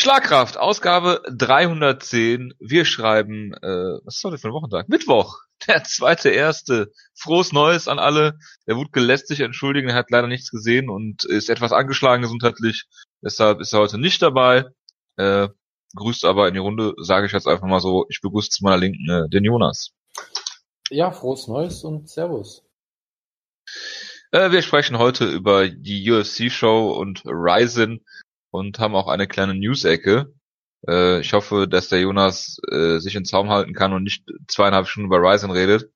Schlagkraft, Ausgabe 310. Wir schreiben, äh, was ist heute für ein Wochentag? Mittwoch, der zweite erste. Frohes Neues an alle. Der Wutke lässt sich entschuldigen, er hat leider nichts gesehen und ist etwas angeschlagen gesundheitlich. Deshalb ist er heute nicht dabei. Äh, grüßt aber in die Runde, sage ich jetzt einfach mal so. Ich begrüße zu meiner Linken äh, den Jonas. Ja, frohes Neues und Servus. Äh, wir sprechen heute über die UFC-Show und Ryzen und haben auch eine kleine News-Ecke. Äh, ich hoffe, dass der Jonas äh, sich in Zaum halten kann und nicht zweieinhalb Stunden über Ryzen redet.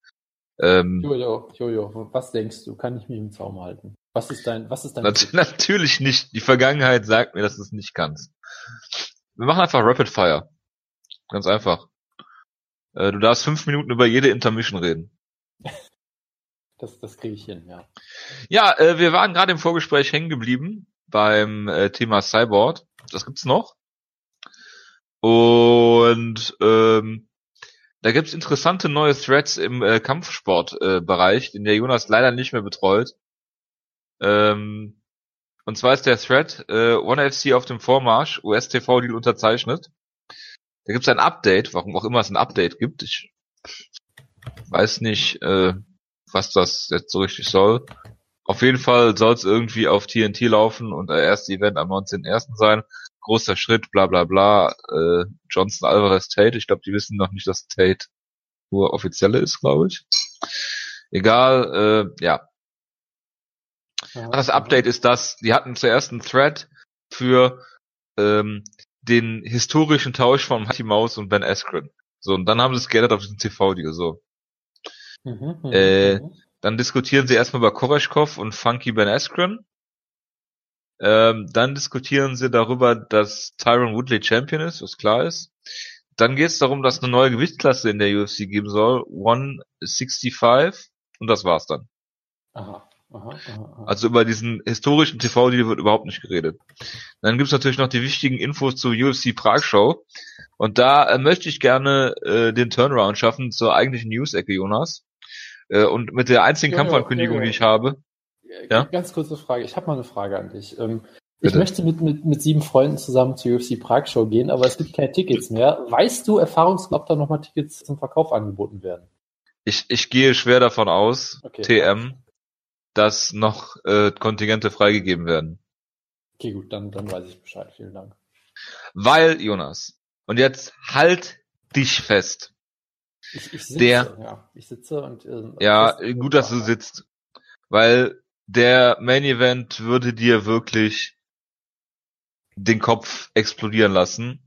Ähm, Jojo, Jojo, was denkst du? Kann ich mich im Zaum halten? Was ist dein, was ist dein? Nat natürlich nicht. Die Vergangenheit sagt mir, dass du es nicht kannst. Wir machen einfach Rapid Fire. Ganz einfach. Äh, du darfst fünf Minuten über jede Intermission reden. Das, das kriege ich hin, ja. Ja, äh, wir waren gerade im Vorgespräch hängen geblieben beim äh, Thema Cyborg. Das gibt's noch. Und ähm, da gibt's interessante neue Threads im äh, Kampfsportbereich, äh, den der Jonas leider nicht mehr betreut. Ähm, und zwar ist der Thread äh, One FC auf dem Vormarsch, US-TV-Deal unterzeichnet. Da gibt's ein Update, warum auch immer es ein Update gibt. Ich weiß nicht, äh, was das jetzt so richtig soll. Auf jeden Fall soll es irgendwie auf TNT laufen und der erste Event am 19.01. sein. Großer Schritt, bla bla bla. Äh, Johnson Alvarez Tate. Ich glaube, die wissen noch nicht, dass Tate nur offizielle ist, glaube ich. Egal, äh, ja. ja. Das Update ist das, die hatten zuerst einen Thread für ähm, den historischen Tausch von Mighty Mouse und Ben Askren. So, und dann haben sie es geändert auf diesen TV-Deal, so. Mhm, mhm, äh, mhm. Dann diskutieren sie erstmal über Koreshkov und Funky Ben Askren. Ähm, dann diskutieren sie darüber, dass Tyron Woodley Champion ist, was klar ist. Dann geht es darum, dass eine neue Gewichtsklasse in der UFC geben soll, 165, und das war's dann. Aha. Also über diesen historischen TV-Deal wird überhaupt nicht geredet. Dann gibt's natürlich noch die wichtigen Infos zur UFC Prag Show. Und da äh, möchte ich gerne äh, den Turnaround schaffen zur eigentlichen News-Ecke, Jonas. Äh, und mit der einzigen ja, Kampfankündigung, ja, ja. die ich habe. Ja? Ganz kurze Frage. Ich habe mal eine Frage an dich. Ähm, ich möchte mit, mit, mit sieben Freunden zusammen zur UFC Prag Show gehen, aber es gibt keine Tickets mehr. Weißt du erfahrungsgemäß, ob da nochmal Tickets zum Verkauf angeboten werden? Ich, ich gehe schwer davon aus, okay. TM, dass noch äh, Kontingente freigegeben werden. Okay, gut, dann, dann weiß ich Bescheid. Vielen Dank. Weil, Jonas, und jetzt halt dich fest. Ich, ich sitze, der, ja. Ich sitze und. Äh, ja, gut, dass du sitzt. Weil der Main Event würde dir wirklich den Kopf explodieren lassen.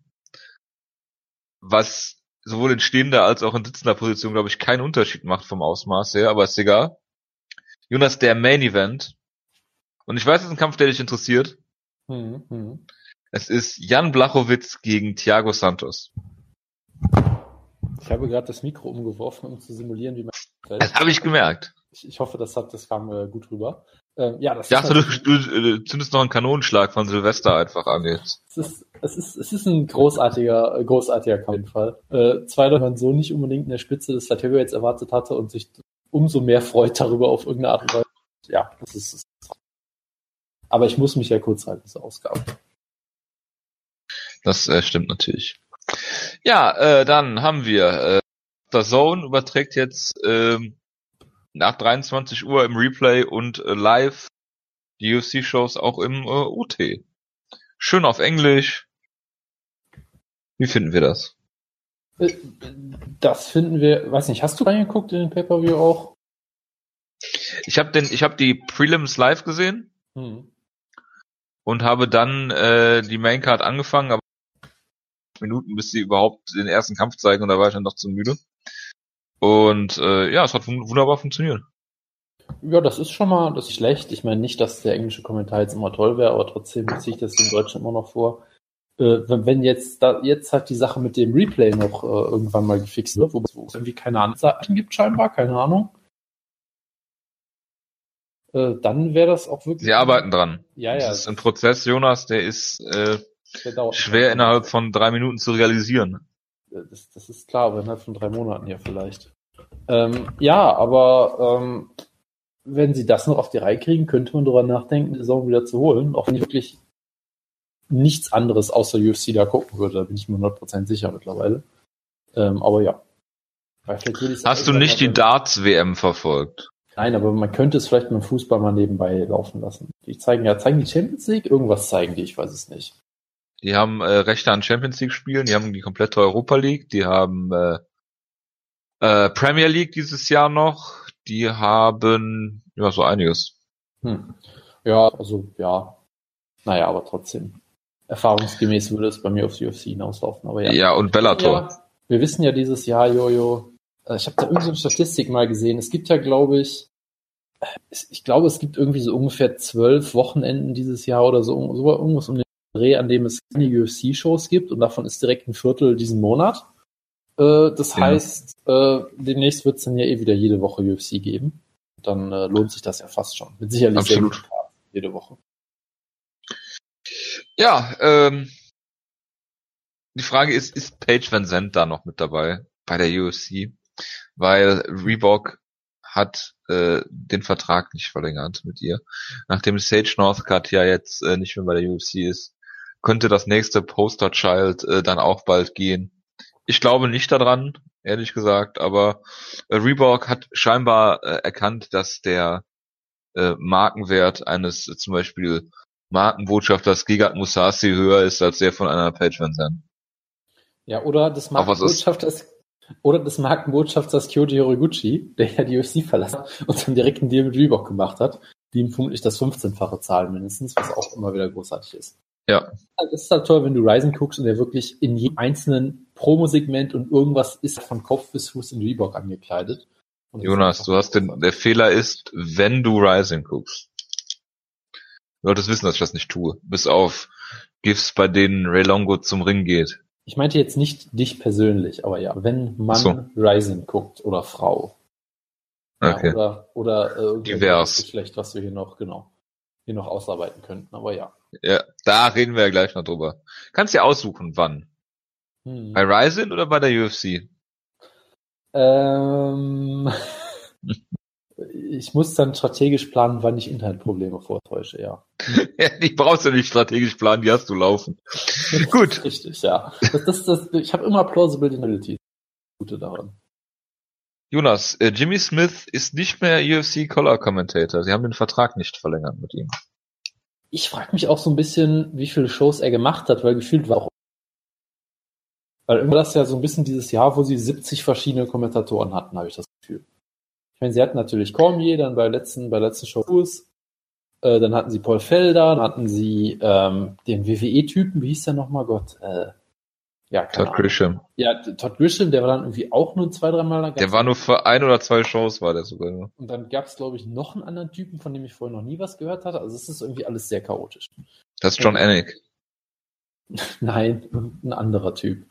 Was sowohl in stehender als auch in sitzender Position, glaube ich, keinen Unterschied macht vom Ausmaß her, aber ist egal. Jonas, der Main Event. Und ich weiß, es ist ein Kampf, der dich interessiert. Mhm, mh. Es ist Jan Blachowitz gegen Thiago Santos. Ich habe gerade das Mikro umgeworfen, um zu simulieren, wie man. Das habe ich gemerkt. Ich, ich, hoffe, das hat, das kam äh, gut rüber. Ähm, ja, das ich dachte, halt, du, du, du zündest noch einen Kanonenschlag von Silvester einfach an jetzt. Es ist, es ist, es ist ein großartiger, großartiger Kampf auf jeden Fall. Äh, zwei, die man so nicht unbedingt in der Spitze des jetzt erwartet hatte und sich umso mehr freut darüber auf irgendeine Art und Weise. Ja, das ist, das ist aber ich muss mich ja kurz halten, diese Ausgabe. Das äh, stimmt natürlich. Ja, äh, dann haben wir äh, der Zone überträgt jetzt ähm, nach 23 Uhr im Replay und äh, live die UFC-Shows auch im äh, UT. Schön auf Englisch. Wie finden wir das? Äh, das finden wir, weiß nicht, hast du reingeguckt in den Pay-Per-View auch? Ich habe den, ich habe die Prelims live gesehen hm. und habe dann äh, die Maincard angefangen, aber Minuten, bis sie überhaupt den ersten Kampf zeigen und da war ich dann noch zu müde. Und äh, ja, es hat wunderbar funktioniert. Ja, das ist schon mal, das ist schlecht. Ich meine nicht, dass der englische Kommentar jetzt immer toll wäre, aber trotzdem ziehe ich das in Deutschland immer noch vor äh, wenn jetzt da jetzt halt die Sache mit dem Replay noch äh, irgendwann mal gefixt wird, wo es irgendwie keine Anzeichen gibt scheinbar, keine Ahnung. Äh, dann wäre das auch wirklich. Sie arbeiten dran. Ja, ja. Das ist ein Prozess, Jonas, der ist äh, schwer innerhalb von drei Minuten zu realisieren. Das, das ist klar, aber innerhalb von drei Monaten ja vielleicht. Ähm, ja, aber ähm, wenn sie das noch auf die Reihe kriegen, könnte man darüber nachdenken, die Saison wieder zu holen, auch wenn ich wirklich nichts anderes außer UFC da gucken würde. Da bin ich mir 100% sicher mittlerweile. Ähm, aber ja. Hast du nicht die Darts-WM verfolgt? Nein, aber man könnte es vielleicht mit dem Fußball mal nebenbei laufen lassen. Die zeigen ja, zeigen die Champions League? Irgendwas zeigen die, ich weiß es nicht. Die haben äh, Rechte an Champions League Spielen, die haben die komplette Europa League, die haben äh, äh, Premier League dieses Jahr noch, die haben ja so einiges. Hm. Ja, also ja. Naja, aber trotzdem. Erfahrungsgemäß würde es bei mir aufs UFC hinauslaufen. Aber ja. ja, und Bellator. Ja, wir wissen ja dieses Jahr, Jojo, äh, ich habe da irgendeine Statistik mal gesehen. Es gibt ja, glaube ich, ich glaube, es gibt irgendwie so ungefähr zwölf Wochenenden dieses Jahr oder so, so irgendwas um den Dreh, an dem es keine UFC-Shows gibt und davon ist direkt ein Viertel diesen Monat. Äh, das ja. heißt, äh, demnächst wird es dann ja eh wieder jede Woche UFC geben. Dann äh, lohnt sich das ja fast schon. Mit sicherlich Absolut. sehr gut jede Woche. Ja, ähm, die Frage ist, ist Paige Van Zandt da noch mit dabei bei der UFC? Weil Reebok hat äh, den Vertrag nicht verlängert mit ihr. Nachdem Sage Northcutt ja jetzt äh, nicht mehr bei der UFC ist, könnte das nächste Poster Child äh, dann auch bald gehen. Ich glaube nicht daran, ehrlich gesagt, aber äh, Reebok hat scheinbar äh, erkannt, dass der äh, Markenwert eines äh, zum Beispiel Markenbotschafters Gigat Musasi höher ist als der von einer Page Van Zandt. Ja, oder des Markenbotschafters oder des Markenbotschafters Kyoji Horiguchi, der ja die UFC verlassen und dann direkt einen Deal mit Reebok gemacht hat, die ihm vermutlich das 15-fache zahlen mindestens, was auch immer wieder großartig ist. Ja. Es ist halt toll, wenn du Ryzen guckst und der wirklich in jedem einzelnen Promo-Segment und irgendwas ist von Kopf bis Fuß in Reebok angekleidet. Jonas, du hast den, der Fehler ist, wenn du Rising guckst. Du solltest wissen, dass ich das nicht tue. Bis auf GIFs, bei denen Ray Longo zum Ring geht. Ich meinte jetzt nicht dich persönlich, aber ja, wenn man so. Rising guckt oder Frau. Okay. oder oder äh, Divers. Geschlecht, was wir hier noch, genau, hier noch ausarbeiten könnten, aber ja. Ja, da reden wir ja gleich noch drüber. Kannst dir aussuchen, wann. Hm. Bei Ryzen oder bei der UFC? Ähm, ich muss dann strategisch planen, wann ich Internetprobleme vortäusche, ja. ja die brauchst du nicht strategisch planen, die hast du laufen. Gut. Richtig, ja. Das, das, das, ich habe immer plausible Deniability. Gute daran. Jonas, äh, Jimmy Smith ist nicht mehr UFC Color Commentator. Sie haben den Vertrag nicht verlängert mit ihm. Ich frage mich auch so ein bisschen, wie viele Shows er gemacht hat, weil gefühlt war auch weil immer das ja so ein bisschen dieses Jahr, wo sie 70 verschiedene Kommentatoren hatten, habe ich das Gefühl. Ich meine, sie hatten natürlich Cormier, dann bei letzten, bei letzten Show Fuß, äh, dann hatten sie Paul Felder, dann hatten sie ähm, den WWE-Typen, wie hieß der nochmal, Gott, äh, ja, Todd Grisham. Ja, Todd Grisham, der war dann irgendwie auch nur zwei, dreimal da. Der war nur für ein oder zwei Shows, war der sogar nur. Und dann gab es, glaube ich, noch einen anderen Typen, von dem ich vorher noch nie was gehört hatte. Also es ist irgendwie alles sehr chaotisch. Das ist John. Anik. Nein, ein anderer Typ.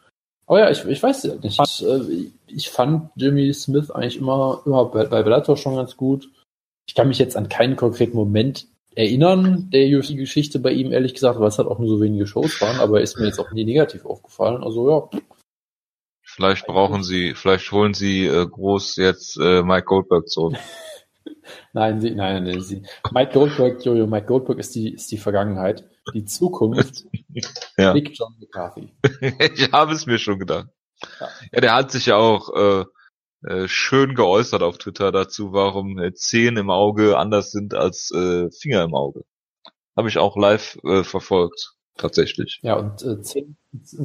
Aber ja, ich, ich weiß ja nicht. Ich, äh, ich fand Jimmy Smith eigentlich immer, immer bei, bei Bellator schon ganz gut. Ich kann mich jetzt an keinen konkreten Moment erinnern, der UFC-Geschichte bei ihm, ehrlich gesagt, weil es halt auch nur so wenige Shows waren, aber ist mir jetzt auch nie negativ aufgefallen. Also ja. Vielleicht brauchen sie, vielleicht holen sie äh, groß jetzt äh, Mike Goldberg zurück. nein, sie, nein, nein, sie. Mike Goldberg, Jojo, Mike Goldberg ist die, ist die Vergangenheit. Die Zukunft ja. Big John McCarthy. ich habe es mir schon gedacht. Ja. ja, der hat sich ja auch äh, äh, schön geäußert auf Twitter dazu, warum äh, Zehen im Auge anders sind als äh, Finger im Auge. Habe ich auch live äh, verfolgt, tatsächlich. Ja, und äh, Zehen,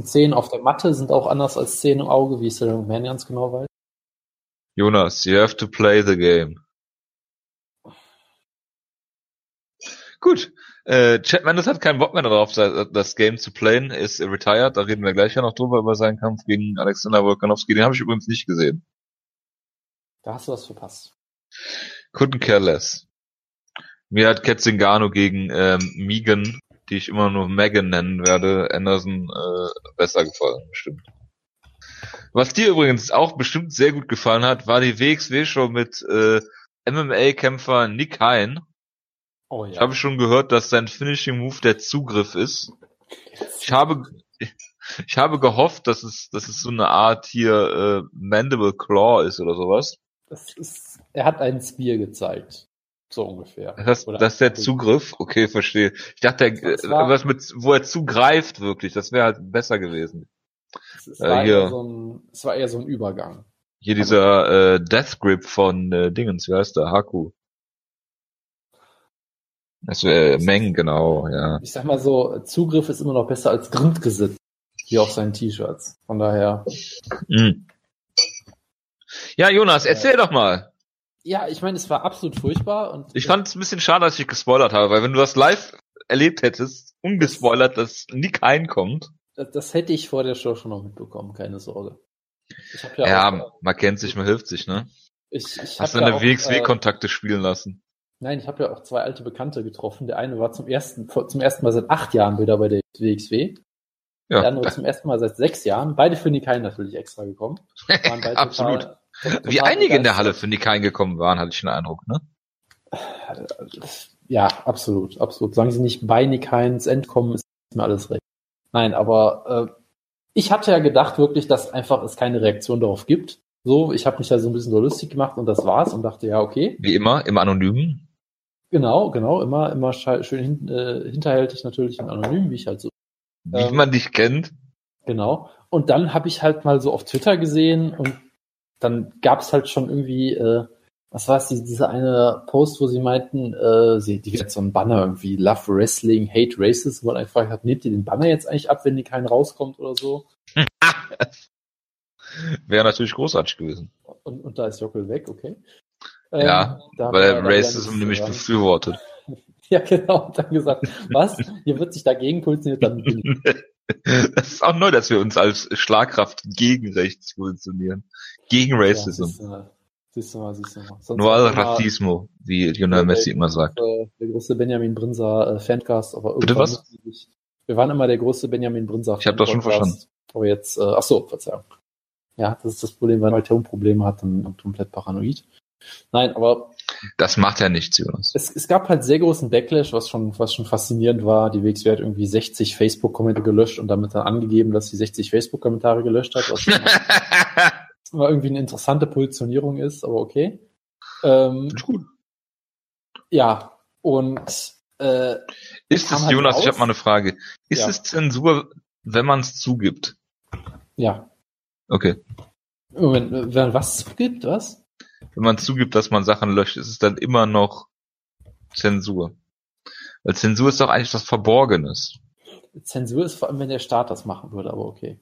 Zehen auf der Matte sind auch anders als Zehen im Auge, wie es der Man ganz genau weiß. Jonas, you have to play the game. Gut, äh, Chad Mendes hat keinen Bock mehr darauf, das Game zu playen, ist retired, da reden wir gleich ja noch drüber, über seinen Kampf gegen Alexander Volkanovski, den habe ich übrigens nicht gesehen. Da hast du was verpasst. Couldn't care less. Mir hat Ketzingano gegen ähm, Megan, die ich immer nur Megan nennen werde, Anderson äh, besser gefallen, bestimmt. Was dir übrigens auch bestimmt sehr gut gefallen hat, war die WXW-Show mit äh, MMA-Kämpfer Nick Hein Oh, ja. Ich habe schon gehört, dass sein Finishing Move der Zugriff ist. Ich habe, ich habe gehofft, dass es, dass es so eine Art hier äh, Mandible Claw ist oder sowas. Das ist, er hat einen Spear gezeigt. So ungefähr. Das, Oder- das ist der Zugriff? Okay, verstehe. Ich dachte, Das war- was mit, wo er zugreift wirklich, das wäre halt besser gewesen. Es, es, Äh, war hier. eher so ein, es war eher so ein Übergang. Hier dieser äh, Death Grip von äh, Dingens, wie heißt der? Haku. Das wäre Meng, genau, ja. Ich sag mal so, Zugriff ist immer noch besser als Grundgesetz. Wie auf seinen T-Shirts. Von daher. Mhm. Ja, Jonas, erzähl doch mal. Ja, ich meine, es war absolut furchtbar und Ich fand es ein bisschen schade, dass ich gespoilert habe, weil wenn du das live erlebt hättest, ungespoilert, dass Nick reinkommt. das, das hätte ich vor der Show schon noch mitbekommen, keine Sorge. Ja, Ja, auch, man kennt sich, man hilft sich, ne? ich, ich Hast du ja deine äh, WXW-Kontakte spielen lassen? Nein, ich habe ja auch zwei alte Bekannte getroffen. Der eine war zum ersten, zum ersten Mal seit acht Jahren wieder bei der WXW. Der Ja, andere zum ersten Mal seit sechs Jahren. Beide für Nikai natürlich extra gekommen. Waren beide Absolut. total Wie einige in der. Halle für Nick gekommen waren, hatte ich den Eindruck, ne? Ja, absolut, absolut. Solange sie nicht bei Nikai ins End kommen, ist mir alles recht. Nein, aber äh, ich hatte ja gedacht wirklich, dass einfach es keine Reaktion darauf gibt. So, ich habe mich da so ein bisschen so lustig gemacht und das war's und dachte, ja, okay. Wie immer, im Anonymen. Genau, genau, immer, immer schön hin, äh, hinterhältig natürlich und anonym, wie ich halt so Wie Ähm, man dich kennt. Genau. Und dann habe ich halt mal so auf Twitter gesehen und dann gab es halt schon irgendwie, äh, was war es, die, diese eine Post, wo sie meinten, äh, sie, die hat so ein Banner irgendwie, Love Wrestling, Hate Racism, wo man einfach hat, nehmt ihr den Banner jetzt eigentlich ab, wenn die keinen rauskommt oder so? Wäre natürlich großartig gewesen. Und, und da ist Jockel weg, okay. Ja, Ähm, da weil er Racism nämlich befürwortet. Ja, genau. Und dann gesagt, was? Hier wird sich dagegen positioniert, dann bin ich. Das ist auch neu, dass wir uns als Schlagkraft gegen rechts positionieren. Gegen Racism. Ja, siehst du mal, siehst du mal. Sonst Nur al Racismo, wie Lionel Messi immer sagt. der große Benjamin Brinser äh, Fancast, aber Bitte was? sich- Wir waren immer der große Benjamin Brinser. Ich hab das schon Fancast. verstanden. Aber jetzt, äh, ach so, Verzeihung. Ja, das ist das Problem, wenn man Tonprobleme hat, dann dann komplett paranoid. Nein, aber Das macht ja nichts, Jonas. es, es gab halt sehr großen Backlash, was schon, was schon faszinierend war. Die WXW hat irgendwie 60 Facebook-Kommentare gelöscht und damit dann angegeben, dass sie 60 Facebook-Kommentare gelöscht hat, immer irgendwie eine interessante Positionierung ist, aber okay. Ähm, Ist gut. ja, und äh, Ist es, halt Jonas, ich raus. habe mal eine Frage. Ist Ja. es Zensur, wenn man es zugibt? ja, Okay. Moment, wenn man was gibt, was? Wenn man zugibt, dass man Sachen löscht, ist es dann immer noch Zensur. Weil Zensur ist doch eigentlich was Verborgenes. Zensur ist vor allem, wenn der Staat das machen würde, aber okay.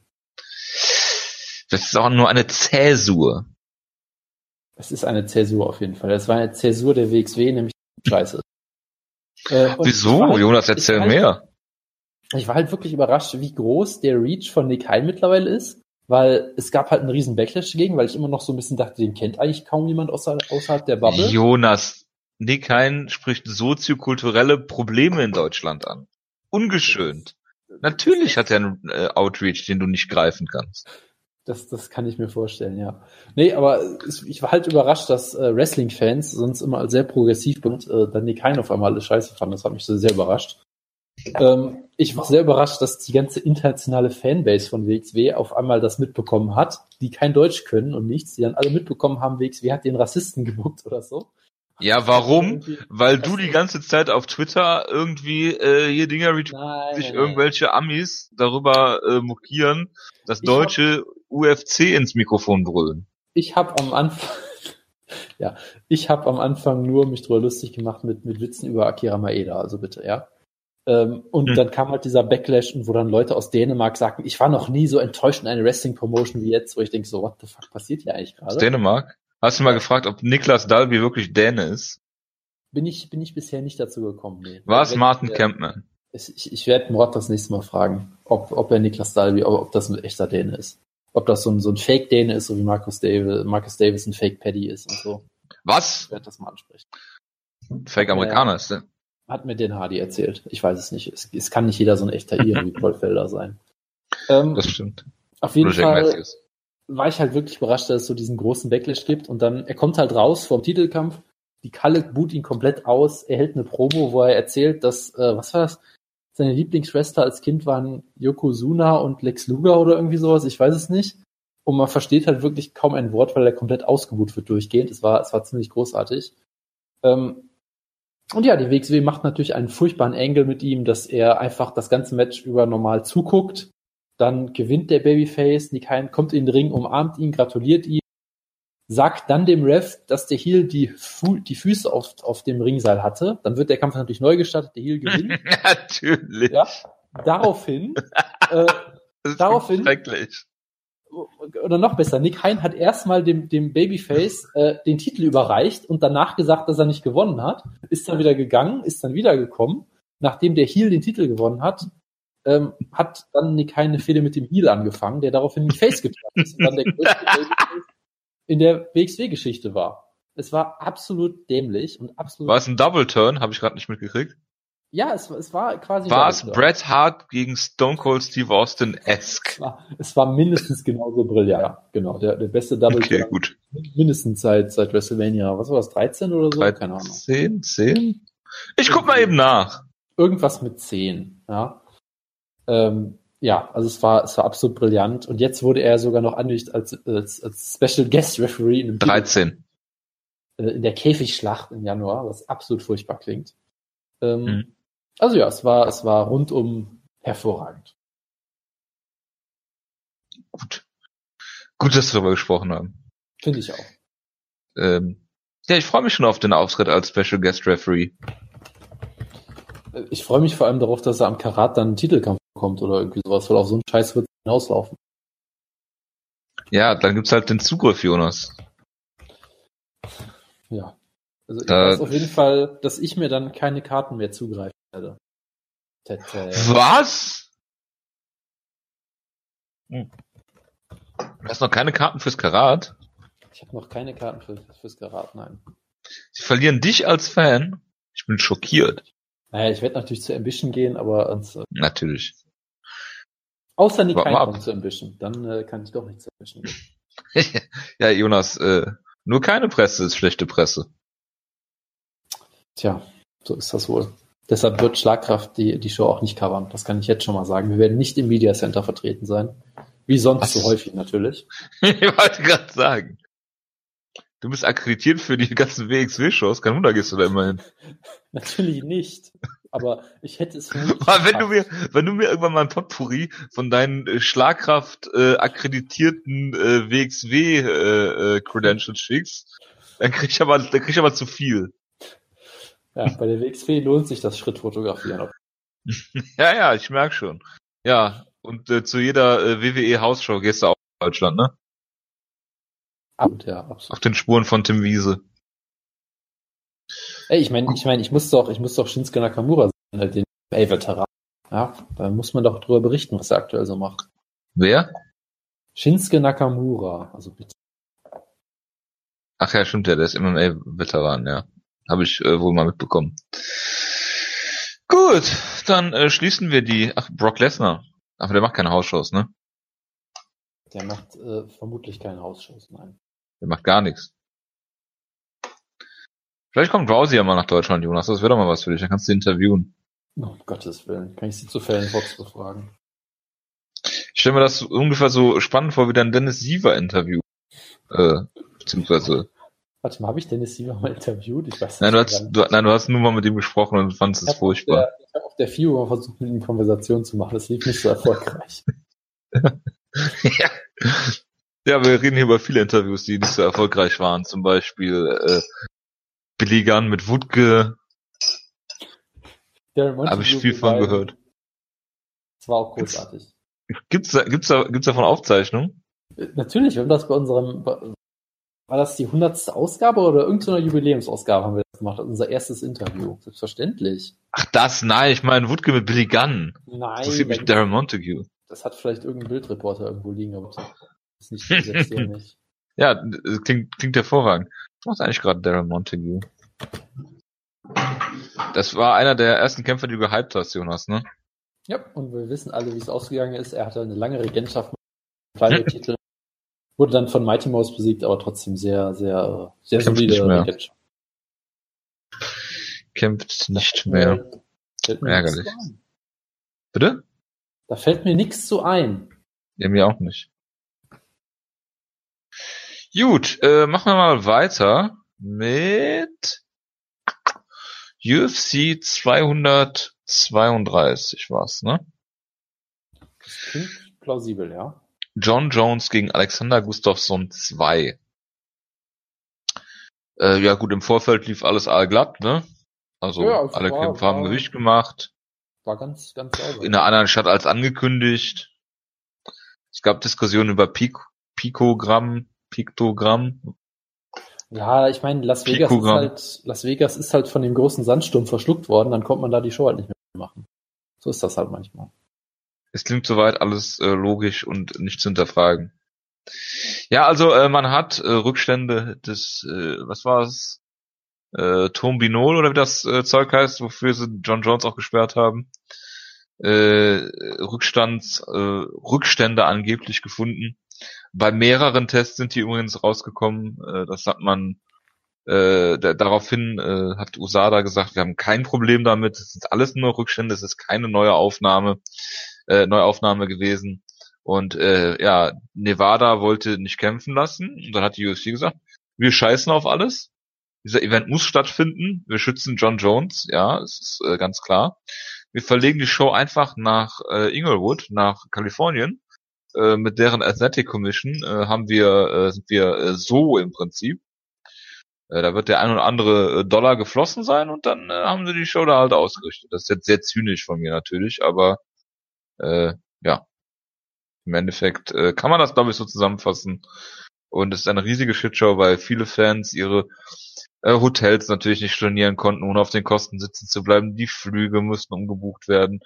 Das ist auch nur eine Zäsur. Es ist eine Zäsur auf jeden Fall. Es war eine Zäsur der WXW, nämlich Scheiße. Äh, Wieso? halt- Jonas, ich erzähl war halt- mehr. Ich war halt wirklich überrascht, wie groß der Reach von Nick Hein mittlerweile ist, weil es gab halt einen riesen Backlash dagegen, weil ich immer noch so ein bisschen dachte, den kennt eigentlich kaum jemand außer, außerhalb der Bubble. Jonas, Nick Hein spricht soziokulturelle Probleme in Deutschland an. Ungeschönt. Natürlich hat er einen äh, Outreach, den du nicht greifen kannst. Das, das kann ich mir vorstellen, ja. Nee, aber ich war halt überrascht, dass äh, Wrestling-Fans sonst immer als sehr progressiv und äh, dann Nick Hein auf einmal alles scheiße fanden. Das hat mich so sehr überrascht. Ähm, ich war sehr überrascht, dass die ganze internationale Fanbase von WXW auf einmal das mitbekommen hat, die kein Deutsch können und nichts, die dann alle mitbekommen haben, WXW hat den Rassisten gebuckt oder so. Ja, warum? Weil du die ganze Zeit auf Twitter irgendwie äh, hier Dinger retweetest, Nein, sich irgendwelche Amis darüber äh, mokieren, dass deutsche UFC ins Mikrofon brüllen. ich habe am Anfang, ja, ich habe am Anfang nur mich drüber lustig gemacht mit, mit Witzen über Akira Maeda, also bitte, ja. Ähm, und Hm. dann kam halt dieser Backlash, und wo dann Leute aus Dänemark sagten, ich war noch nie so enttäuscht in eine Wrestling-Promotion wie jetzt, wo ich denke so, what the fuck passiert hier eigentlich Aus gerade? Dänemark? Hast du mal gefragt, ob Niklas Dalby wirklich Däne ist? Bin ich, bin ich bisher nicht dazu gekommen. Nee. War es Martin äh, Campman? Ich, ich werde Mord das nächste Mal fragen, ob, ob er Niklas Dalby, ob, ob das ein echter Däne ist. Ob das so ein, so ein Fake-Däne ist, so wie Marcus Davis, Marcus Davis ein Fake-Paddy ist und so. Was? Ich werde das mal ansprechen. Fake Amerikaner ist der. Hat mir den Hardy erzählt. Ich weiß es nicht. Es, es kann nicht jeder so ein echter Iren wie Paul Felder sein. Ähm, Das stimmt. auf jeden Jack Fall Matthews. war ich halt wirklich überrascht, dass es so diesen großen Backlash gibt. Und dann, er kommt halt raus vom Titelkampf. Die Kalle boot ihn komplett aus. Er hält eine Promo, wo er erzählt, dass, äh, was war das? Seine Lieblingsschwester als Kind waren Yokozuna und Lex Luger oder irgendwie sowas. Ich weiß es nicht. Und man versteht halt wirklich kaum ein Wort, weil er komplett ausgebuht wird durchgehend. Es war, es war ziemlich großartig. Ähm, Und ja, die WXW macht natürlich einen furchtbaren Angle mit ihm, dass er einfach das ganze Match über normal zuguckt. Dann gewinnt der Babyface, Nick kommt in den Ring, umarmt ihn, gratuliert ihm, sagt dann dem Ref, dass der Heel die, Fu die Füße auf, auf dem Ringseil hatte. Dann wird der Kampf natürlich neu gestartet, der Heel gewinnt. natürlich. Ja. Daraufhin, äh, daraufhin- schrecklich. oder noch besser, Nick Hein hat erstmal dem, dem Babyface äh, den Titel überreicht und danach gesagt, dass er nicht gewonnen hat, ist dann wieder gegangen, ist dann wiedergekommen, nachdem der Heel den Titel gewonnen hat, ähm, hat dann Nick Hein eine Fehde mit dem Heel angefangen, der daraufhin den Face getragen ist und dann der größte Babyface in der WXW-Geschichte war. Es war absolut dämlich und absolut. War es ein Double Turn? Habe ich gerade nicht mitgekriegt. Ja, es, es war quasi. War es. Bret Hart gegen Stone Cold Steve Austin esque? Es war, es war mindestens genauso brillant. Ja, genau. Der, der beste Double Okay, Turn gut. mindestens seit, seit WrestleMania, was war das, 13 oder so? Keine Ahnung. 10, 10? Ich guck mal eben nach. Irgendwas mit 10, ja. Ähm, ja, also es war, es war absolut brillant. Und jetzt wurde er sogar noch angekündigt als, als, als Special Guest Referee in, einem 13. äh, in der Käfigschlacht im Januar, was absolut furchtbar klingt. Ähm, Mhm. Also ja, es war, es war rundum hervorragend. Gut. Gut, dass wir darüber gesprochen haben. Finde ich auch. Ähm, ja, ich freue mich schon auf den Auftritt als Special Guest Referee. Äh, Ich freue mich vor allem darauf, dass er am Karat dann einen Titelkampf bekommt oder irgendwie sowas, weil auf so einen Scheiß wird es hinauslaufen. Ja, dann gibt's halt den Zugriff, Jonas. Ja. Also ich Da- weiß auf jeden Fall, dass ich mir dann keine Karten mehr zugreifen werde. Tete. Was? Hm. Du hast noch keine Karten fürs Karat? Ich habe noch keine Karten für, fürs Karat, nein. Sie verlieren dich als Fan? Ich bin schockiert. Naja, ich werde natürlich zu Ambition gehen, aber ans, äh, Natürlich. Außer Nick kommt zu Ambition, dann äh, kann ich doch nicht zu Ambition gehen. ja, Jonas, äh, nur keine Presse ist schlechte Presse. Tja, so ist das wohl. Deshalb wird Schlagkraft die, die Show auch nicht covern. Das kann ich jetzt schon mal sagen. Wir werden nicht im Media Center vertreten sein. Wie sonst Was? so häufig natürlich. ich wollte gerade sagen. Du bist akkreditiert für die ganzen WXW-Shows. Kein Wunder, gehst du da immer hin. Natürlich nicht. Aber ich hätte es Aber wenn du mir, wenn du mir irgendwann mal ein Potpourri von deinen äh, Schlagkraft äh, akkreditierten äh, WXW äh, äh, Credentials schickst, dann krieg ich aber, dann krieg ich aber zu viel. Ja, bei der WXW lohnt sich das Schrittfotografieren. Ja, ja, ich merk schon. Ja, und äh, zu jeder äh, WWE Hausshow gehst du auch in Deutschland, ne? Absolut, ja, absolut. Auf den Spuren von Tim Wiese. Ey, ich meine, ich meine, ich muss doch, ich muss doch Shinsuke Nakamura sein, halt den A-Veteran. Ja, da muss man doch drüber berichten, was er aktuell so macht. Wer? Shinsuke Nakamura, also bitte. Ach ja, stimmt ja, der ist MMA-Veteran, ja. Habe ich äh, wohl mal mitbekommen. Gut, dann äh, schließen wir die. Ach, Brock Lesnar. Aber der macht keine Hausshows, ne? Der macht äh, vermutlich keine Hausshows, nein. Der macht gar nichts. Vielleicht kommt Rousey ja mal nach Deutschland, Jonas. Das wäre doch mal was für dich. Dann kannst du interviewen. Oh, um Gottes Willen. Kann ich sie zu Fällen Fox befragen? Ich stelle mir das ungefähr so spannend vor wie dein Dennis Siever-Interview. Äh, beziehungsweise. Warte mal, habe ich Dennis Siever mal interviewt? Ich weiß Nein, du nicht hast, du, nein, du hast nur mal mit ihm gesprochen und fandest es furchtbar. der- Ich habe auf der FIU mal versucht, mit ihm Konversation zu machen. Das lief nicht so erfolgreich. ja. ja, wir reden hier über viele Interviews, die nicht so erfolgreich waren. Zum Beispiel äh, Billy Gunn mit Wutke, habe ich viel von gehört. Das war auch großartig. Gibt's da, gibt's da, gibt's davon Aufzeichnungen? Äh, Natürlich, wir haben das bei unserem, war das die hundertste Ausgabe oder irgendeine Jubiläumsausgabe haben wir das gemacht? Das unser erstes Interview. Selbstverständlich. Ach das, nein, ich meine Wutke mit Billy Gunn. Nein, Interessiert mich da- Darren Montague. das hat vielleicht irgendein Bildreporter irgendwo liegen, aber das ist nicht gesetzt oder nicht. Ja, das klingt, klingt hervorragend. Was eigentlich gerade Darren Montague? Das war einer der ersten Kämpfer, die du gehypt hast, Jonas, ne? Ja, und wir wissen alle, wie es ausgegangen ist. Er hatte eine lange Regentschaft mit einem Titel. Wurde dann von Mighty Mouse besiegt, aber trotzdem sehr, sehr, sehr Kämpft solide nicht mehr. Regentschaft. Kämpft nicht mehr. Ärgerlich. Bitte? Da fällt mir nichts zu ein. Ja, mir auch nicht. Gut, äh, machen wir mal weiter mit UFC 232 war's, ne? Das klingt plausibel, ja. John Jones gegen Alexander Gustafsson 2. Äh, ja gut, im Vorfeld lief alles allglatt, ne? Also Ja, alle war- Kämpfer haben war- Gewicht gemacht. War ganz, ganz sauber. In einer anderen Stadt als angekündigt. Es gab Diskussionen über Pik Pikogramm, Piktogramm. Ja, ich meine, Las Vegas ist Pikogramm. halt, Las Vegas ist halt von dem großen Sandsturm verschluckt worden, dann kommt man da die Show halt nicht mehr machen. So ist das halt manchmal. Es klingt soweit alles äh, logisch und nicht zu hinterfragen. Ja, also äh, man hat äh, Rückstände des, äh, was war es? Äh, Tombinol oder wie das äh, Zeug heißt, wofür sie John Jones auch gesperrt haben. Äh, Rückstands, äh, Rückstände angeblich gefunden. Bei mehreren Tests sind die übrigens rausgekommen. Äh, das hat man äh, da, daraufhin äh, hat USADA gesagt, wir haben kein Problem damit. Es sind alles nur Rückstände. Es ist keine neue Aufnahme, äh, Neuaufnahme gewesen. Und äh, ja, Nevada wollte nicht kämpfen lassen. Und dann hat die UFC gesagt, wir scheißen auf alles. Dieser Event muss stattfinden. Wir schützen John Jones. Ja, es ist äh, ganz klar. Wir verlegen die Show einfach nach äh, Inglewood, nach Kalifornien. Äh, mit deren Athletic Commission äh, haben wir, äh, sind wir äh, so im Prinzip. Äh, da wird der ein oder andere äh, Dollar geflossen sein und dann äh, haben sie die Show da halt ausgerichtet. Das ist jetzt sehr zynisch von mir natürlich, aber äh, ja. Im Endeffekt äh, kann man das, glaube ich, so zusammenfassen. Und es ist eine riesige Shitshow, weil viele Fans ihre Hotels natürlich nicht stornieren konnten, ohne auf den Kosten sitzen zu bleiben. Die Flüge mussten umgebucht werden.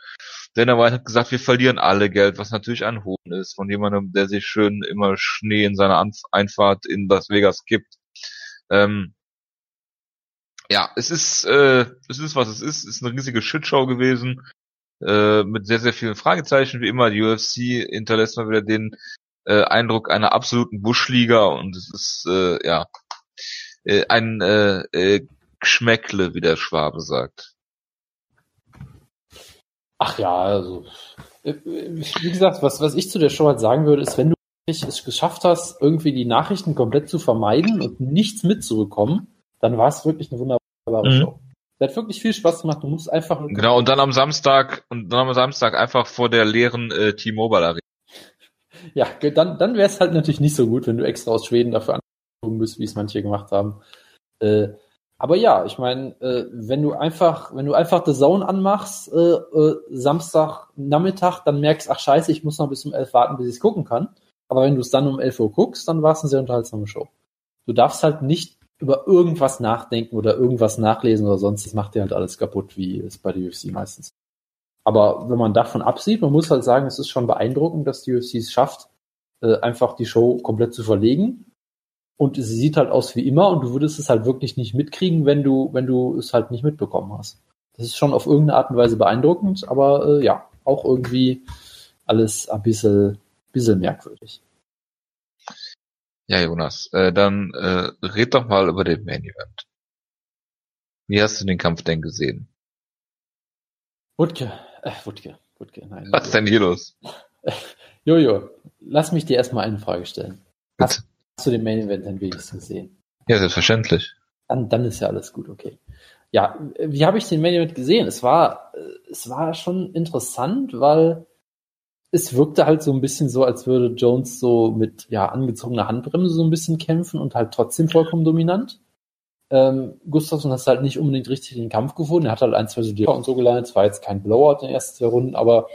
Dana White hat gesagt, wir verlieren alle Geld, was natürlich ein Hohn ist von jemandem, der sich schön immer Schnee in seiner Einfahrt in Las Vegas gibt. Ähm, ja, es ist, äh, es ist, was es ist. Es ist eine riesige Shitshow gewesen äh, mit sehr, sehr vielen Fragezeichen. Wie immer, die UFC hinterlässt mal wieder den äh, Eindruck einer absoluten Buschliga und es ist, äh, ja, äh, ein äh, äh, Geschmäckle, wie der Schwabe sagt. Ach ja, also, äh, wie gesagt, was, was ich zu der Show halt sagen würde, ist, wenn du es geschafft hast, irgendwie die Nachrichten komplett zu vermeiden und nichts mitzubekommen, dann war es wirklich eine wunderbare Mhm. Show. Der hat wirklich viel Spaß gemacht. Du musst einfach Genau, und dann am Samstag, und dann am Samstag einfach vor der leeren äh, T-Mobile Arena. Ja, dann, dann wäre es halt natürlich nicht so gut, wenn du extra aus Schweden dafür bist, wie es manche gemacht haben. Äh, aber ja, ich meine, äh, wenn du einfach, wenn du einfach The Zone anmachst, äh, äh, Samstag Nachmittag, dann merkst, ach scheiße, ich muss noch bis um elf warten, bis ich es gucken kann. Aber wenn du es dann um 11 Uhr guckst, dann war es eine sehr unterhaltsame Show. Du darfst halt nicht über irgendwas nachdenken oder irgendwas nachlesen oder sonst, das macht dir halt alles kaputt, wie es bei der UFC meistens. Aber wenn man davon absieht, man muss halt sagen, es ist schon beeindruckend, dass die UFC es schafft, äh, einfach die Show komplett zu verlegen. Und sie sieht halt aus wie immer und du würdest es halt wirklich nicht mitkriegen, wenn du, wenn du es halt nicht mitbekommen hast. Das ist schon auf irgendeine Art und Weise beeindruckend, aber äh, ja, auch irgendwie alles ein bisschen, bisschen merkwürdig. Ja, Jonas, äh, dann äh, red doch mal über den Main Event. Wie hast du den Kampf denn gesehen? Wutke, äh, Wutke, Wutke, nein. Was ist denn hier los? Jojo, lass mich dir erstmal eine Frage stellen. Hast, hast du den Main Event denn wenigstens gesehen? Ja, selbstverständlich. Dann, dann ist ja alles gut, okay. Ja, wie habe ich den Main Event gesehen? Es war, äh, es war schon interessant, weil es wirkte halt so ein bisschen so, als würde Jones so mit ja angezogener Handbremse so ein bisschen kämpfen und halt trotzdem vollkommen dominant. Ähm, Gustafsson hat halt nicht unbedingt richtig den Kampf gefunden. Er hat halt ein, zwei so und so gelandet. Es war jetzt kein Blowout in den ersten zwei Runden, aber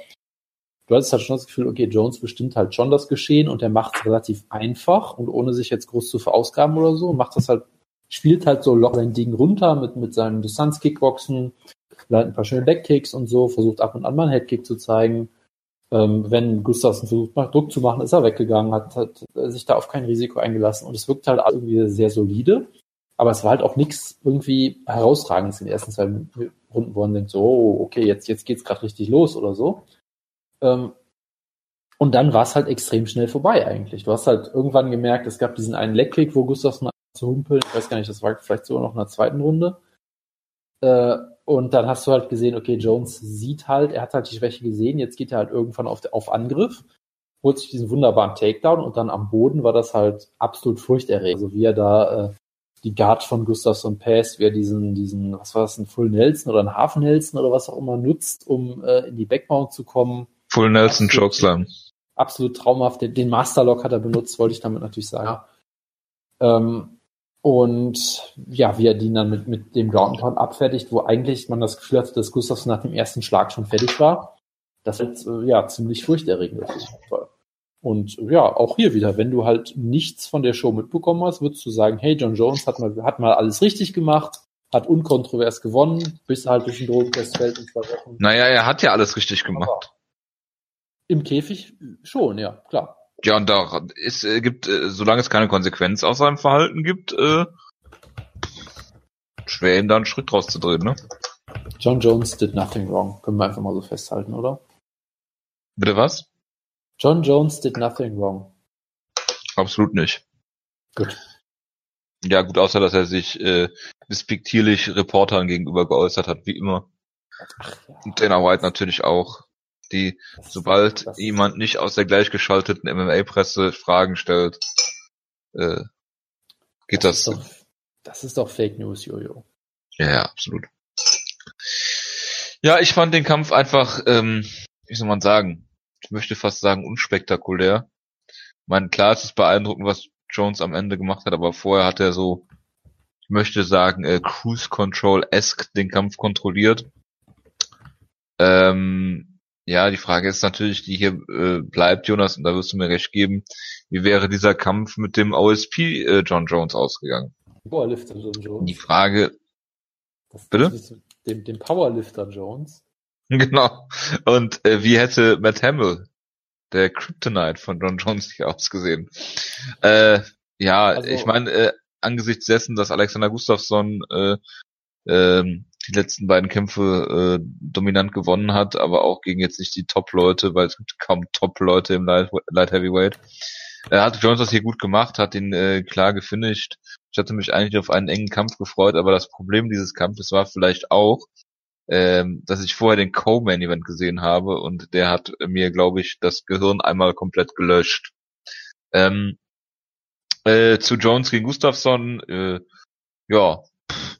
du hattest halt schon das Gefühl, okay, Jones bestimmt halt schon das Geschehen und er macht es relativ einfach und ohne sich jetzt groß zu verausgaben oder so, macht das halt, spielt halt so locker sein Ding runter mit, mit seinem Distanz-Kickboxen, leitet ein paar schöne Leg-Kicks und so, versucht ab und an mal einen Headkick zu zeigen. Ähm, wenn Gustafsson versucht, Druck zu machen, ist er weggegangen, hat, hat sich da auf kein Risiko eingelassen und es wirkt halt irgendwie sehr solide. Aber es war halt auch nichts irgendwie herausragendes in den ersten zwei Runden, wo man denkt, so, oh, okay, jetzt, jetzt geht's gerade richtig los oder so. Ähm, und dann war es halt extrem schnell vorbei eigentlich. Du hast halt irgendwann gemerkt, es gab diesen einen Leckkick, wo Gustafsson zu humpeln, ich weiß gar nicht, das war vielleicht sogar noch in der zweiten Runde. Äh, und dann hast du halt gesehen, okay, Jones sieht halt, er hat halt die Schwäche gesehen, jetzt geht er halt irgendwann auf, auf Angriff, holt sich diesen wunderbaren Takedown und dann am Boden war das halt absolut furchterregend. Also wie er da äh, die Guard von Gustafsson Pass, wer diesen, diesen, was war das, ein Full Nelson oder ein Half Nelson oder was auch immer nutzt, um äh, in die Backmount zu kommen. Full Nelson Chokeslam. Absolut traumhaft. Den, den Masterlock hat er benutzt, wollte ich damit natürlich sagen. Ähm, und ja, wie er den dann mit, mit dem Ground Pound abfertigt, wo eigentlich man das Gefühl hatte, dass Gustafsson nach dem ersten Schlag schon fertig war. Das ist äh, ja ziemlich furchterregend. Und ja, auch hier wieder, wenn du halt nichts von der Show mitbekommen hast, würdest du sagen, hey, John Jones hat mal, hat mal alles richtig gemacht, hat unkontrovers gewonnen, bis halt durch den Drogentest fällt in zwei Wochen. Naja, er hat ja alles richtig gemacht. Im Käfig schon, ja, klar. Ja, und da ist, äh, gibt, äh, solange es keine Konsequenz aus seinem Verhalten gibt, äh, schwer ihm da einen Schritt rauszudrehen, ne? John Jones did nothing wrong. Können wir einfach mal so festhalten, oder? Bitte was? John Jones did nothing wrong. Absolut nicht. Gut. Ja, gut, außer dass er sich äh, despektierlich Reportern gegenüber geäußert hat, wie immer. ja. Und Dana White natürlich auch. Die, sobald das jemand nicht aus der gleichgeschalteten MMA-Presse Fragen stellt, äh, geht das. Das ist, doch, das ist doch Fake News, Jojo. Ja, ja, absolut. Ja, ich fand den Kampf einfach, ähm, wie soll man sagen, ich möchte fast sagen, unspektakulär. Ich meine, klar, es ist beeindruckend, was Jones am Ende gemacht hat, aber vorher hat er so, ich möchte sagen, äh, Cruise Control-esque den Kampf kontrolliert. Ähm, ja, die Frage ist natürlich, die hier äh, bleibt, Jonas, und da wirst du mir recht geben, wie wäre dieser Kampf mit dem OSP äh, John Jones ausgegangen? Powerlifter John Jones. Die Frage, Das- Bitte? das Dem, dem Powerlifter Jones. Genau. Und äh, wie hätte Matt Hamill, der Kryptonite von John Jones, hier ausgesehen? Äh, ja, Also- ich meine, äh, angesichts dessen, dass Alexander Gustafsson äh, ähm, die letzten beiden Kämpfe äh, dominant gewonnen hat, aber auch gegen jetzt nicht die Top-Leute, weil es gibt kaum Top-Leute im Light, Light Heavyweight. Er hat Jones das hier gut gemacht, hat ihn äh, klar gefinisht. Ich hatte mich eigentlich auf einen engen Kampf gefreut, aber das Problem dieses Kampfes war vielleicht auch, ähm, dass ich vorher den Co-Main Event gesehen habe und der hat mir, glaube ich, das Gehirn einmal komplett gelöscht. Ähm, äh, zu Jones gegen Gustafsson, äh, ja,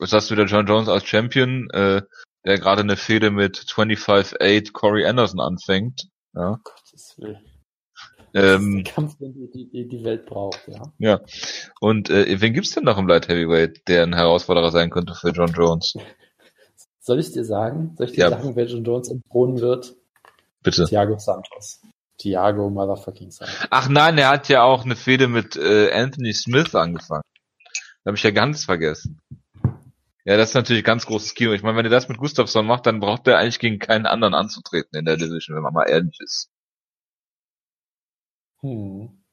jetzt hast du wieder John Jones als Champion, äh, der gerade eine Fehde mit 25-8 Corey Anderson anfängt. Ja. Gottes Willen. Ähm, Kampf, den die, die, die Welt braucht, ja. und äh, wen gibt's denn noch im Light Heavyweight, der ein Herausforderer sein könnte für John Jones? Soll ich dir sagen? Soll ich dir Ja. sagen, wer John Jones entthronen wird? Bitte. Thiago Santos. Thiago Motherfucking Santos. Ach nein, er hat ja auch eine Fehde mit äh, Anthony Smith angefangen. Da habe ich ja ganz vergessen. Ja, das ist natürlich ganz großes Kino. Ich meine, wenn er das mit Gustafsson macht, dann braucht er eigentlich gegen keinen anderen anzutreten in der Division, wenn man mal ehrlich ist. Hm.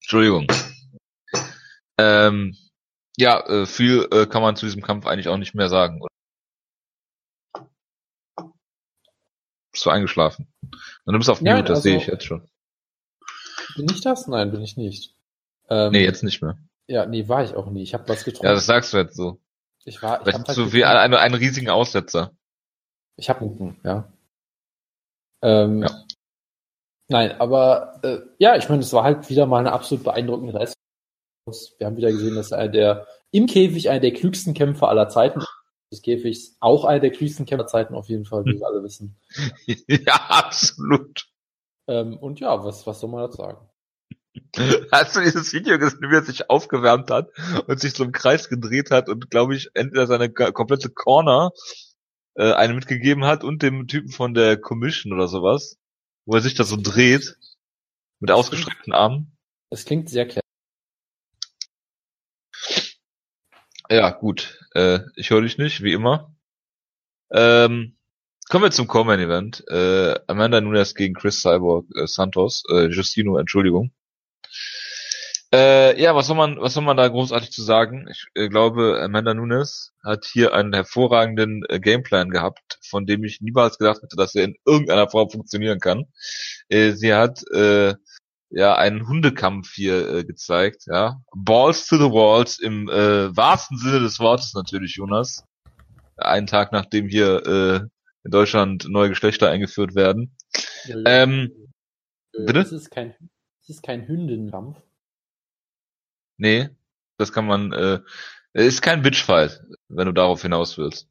Entschuldigung. Ähm, ja, äh, viel äh, kann man zu diesem Kampf eigentlich auch nicht mehr sagen. Oder? Bist du eingeschlafen? Und du bist auf Ja, Mute, das also- sehe ich jetzt schon. Bin ich das? Nein, bin ich nicht. Ähm, Nee, jetzt nicht mehr. Ja, nee, war ich auch nie. Ich habe was getrunken. Ja, das sagst du jetzt so. ich war, ich Vielleicht hab halt so wie getrunken. einen, einen riesigen Aussetzer. Ich habe getrunken, ja. Ähm, Ja. Nein, aber äh, ja, ich meine, es war halt wieder mal eine absolut beeindruckende Leistung. Wir haben wieder gesehen, dass er der im Käfig einer der klügsten Kämpfer aller Zeiten ist. des Käfigs auch einer der klügsten Kämpfer aller Zeiten auf jeden Fall, wie wir alle wissen. ja, absolut. Ähm, und ja, was, was soll man dazu sagen? Hast du dieses Video gesehen, wie er sich aufgewärmt hat und sich so im Kreis gedreht hat und, glaube ich, entweder seine komplette Corner äh, eine mitgegeben hat und dem Typen von der Commission oder sowas, wo er sich da so dreht mit ausgestreckten Armen. Es klingt sehr clever. Ja, gut. Äh, ich höre dich nicht, wie immer. Ähm, kommen wir zum Common Event. Äh, Amanda Nunes gegen Chris Cyborg äh, Santos. Äh, Justino, Entschuldigung. Äh, ja, was soll man, was soll man da großartig zu sagen? Ich äh, glaube, Amanda Nunes hat hier einen hervorragenden äh, Gameplan gehabt, von dem ich niemals gedacht hätte, dass er in irgendeiner Form funktionieren kann. Äh, sie hat äh, ja einen Hundekampf hier äh, gezeigt, ja. Balls to the walls im äh, wahrsten Sinne des Wortes natürlich, Jonas. Einen Tag nachdem hier äh, in Deutschland neue Geschlechter eingeführt werden. Ähm, Äh, bitte? Es ist kein, es ist kein Hündenkampf. Nee, das kann man, äh, ist kein Bitchfight, wenn du darauf hinaus willst.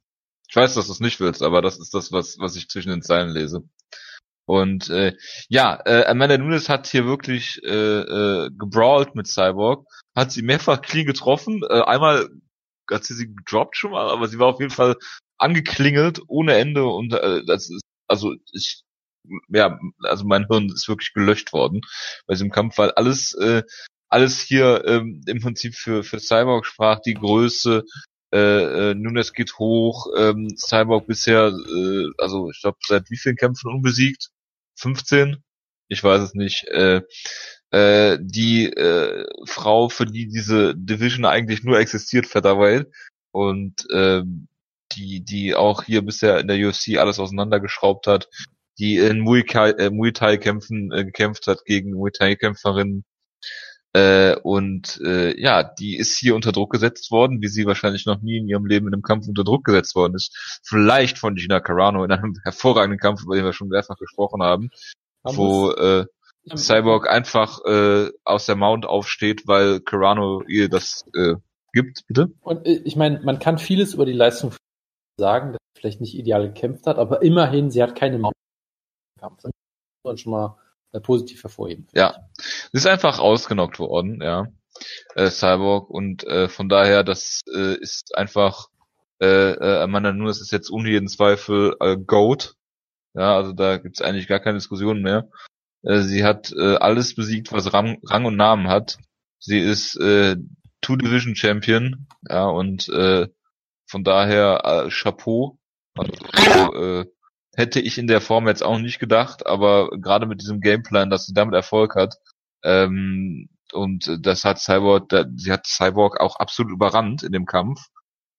Ich weiß, dass du es nicht willst, aber das ist das, was, was ich zwischen den Zeilen lese. Und äh, ja, äh, Amanda Nunes hat hier wirklich äh, äh, gebrawlt mit Cyborg, hat sie mehrfach clean getroffen. Äh, einmal hat sie sie gedroppt schon mal, aber sie war auf jeden Fall angeklingelt ohne Ende und äh, das ist also ich ja also mein Hirn ist wirklich gelöscht worden bei diesem Kampf, weil alles äh, alles hier ähm, im Prinzip für für Cyborg sprach die Größe äh, äh, Nunes geht hoch, ähm, Cyborg bisher äh, also ich glaube seit wie vielen Kämpfen unbesiegt 15? Ich weiß es nicht. Äh, äh, die äh, Frau, für die diese Division eigentlich nur existiert, Featherweight und äh, die die auch hier bisher in der UFC alles auseinandergeschraubt hat, die in Muay, Thai, äh, Muay Thai kämpfen äh, gekämpft hat gegen Muay Thai Kämpferinnen äh, und äh, ja, die ist hier unter Druck gesetzt worden, wie sie wahrscheinlich noch nie in ihrem Leben in einem Kampf unter Druck gesetzt worden ist. Vielleicht von Gina Carano in einem hervorragenden Kampf, über den wir schon mehrfach gesprochen haben, haben wo äh, Cyborg einfach äh, aus der Mount aufsteht, weil Carano ihr das äh, gibt, bitte. Und äh, ich meine, man kann vieles über die Leistung sagen, dass sie vielleicht nicht ideal gekämpft hat, aber immerhin, sie hat keine Mount Kampf. Das muss man schon mal positiv hervorheben. Ja, sie ist einfach ausgenockt worden, ja, äh, Cyborg und äh, von daher, das äh, ist einfach, äh, äh, Amanda Nunes ist jetzt ohne jeden Zweifel äh, Goat, ja, also da gibt's eigentlich gar keine Diskussion mehr. Äh, sie hat äh, alles besiegt, was Rang, Rang und Namen hat. Sie ist äh, Two Division Champion, ja, und äh, von daher äh, Chapeau. Also, äh, hätte ich in der Form jetzt auch nicht gedacht, aber gerade mit diesem Gameplan, dass sie damit Erfolg hat, ähm, und das hat Cyborg, da, sie hat Cyborg auch absolut überrannt in dem Kampf.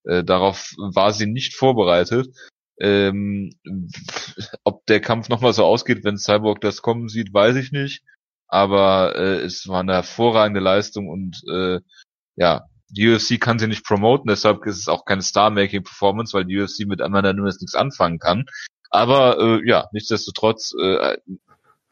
Äh, darauf war sie nicht vorbereitet. Ähm, ob der Kampf nochmal so ausgeht, wenn Cyborg das kommen sieht, weiß ich nicht. Aber äh, es war eine hervorragende Leistung und äh, ja, die UFC kann sie nicht promoten, deshalb ist es auch keine Star-Making-Performance, weil die UFC mit Amanda Nunes nichts anfangen kann. Aber äh, ja, nichtsdestotrotz, äh,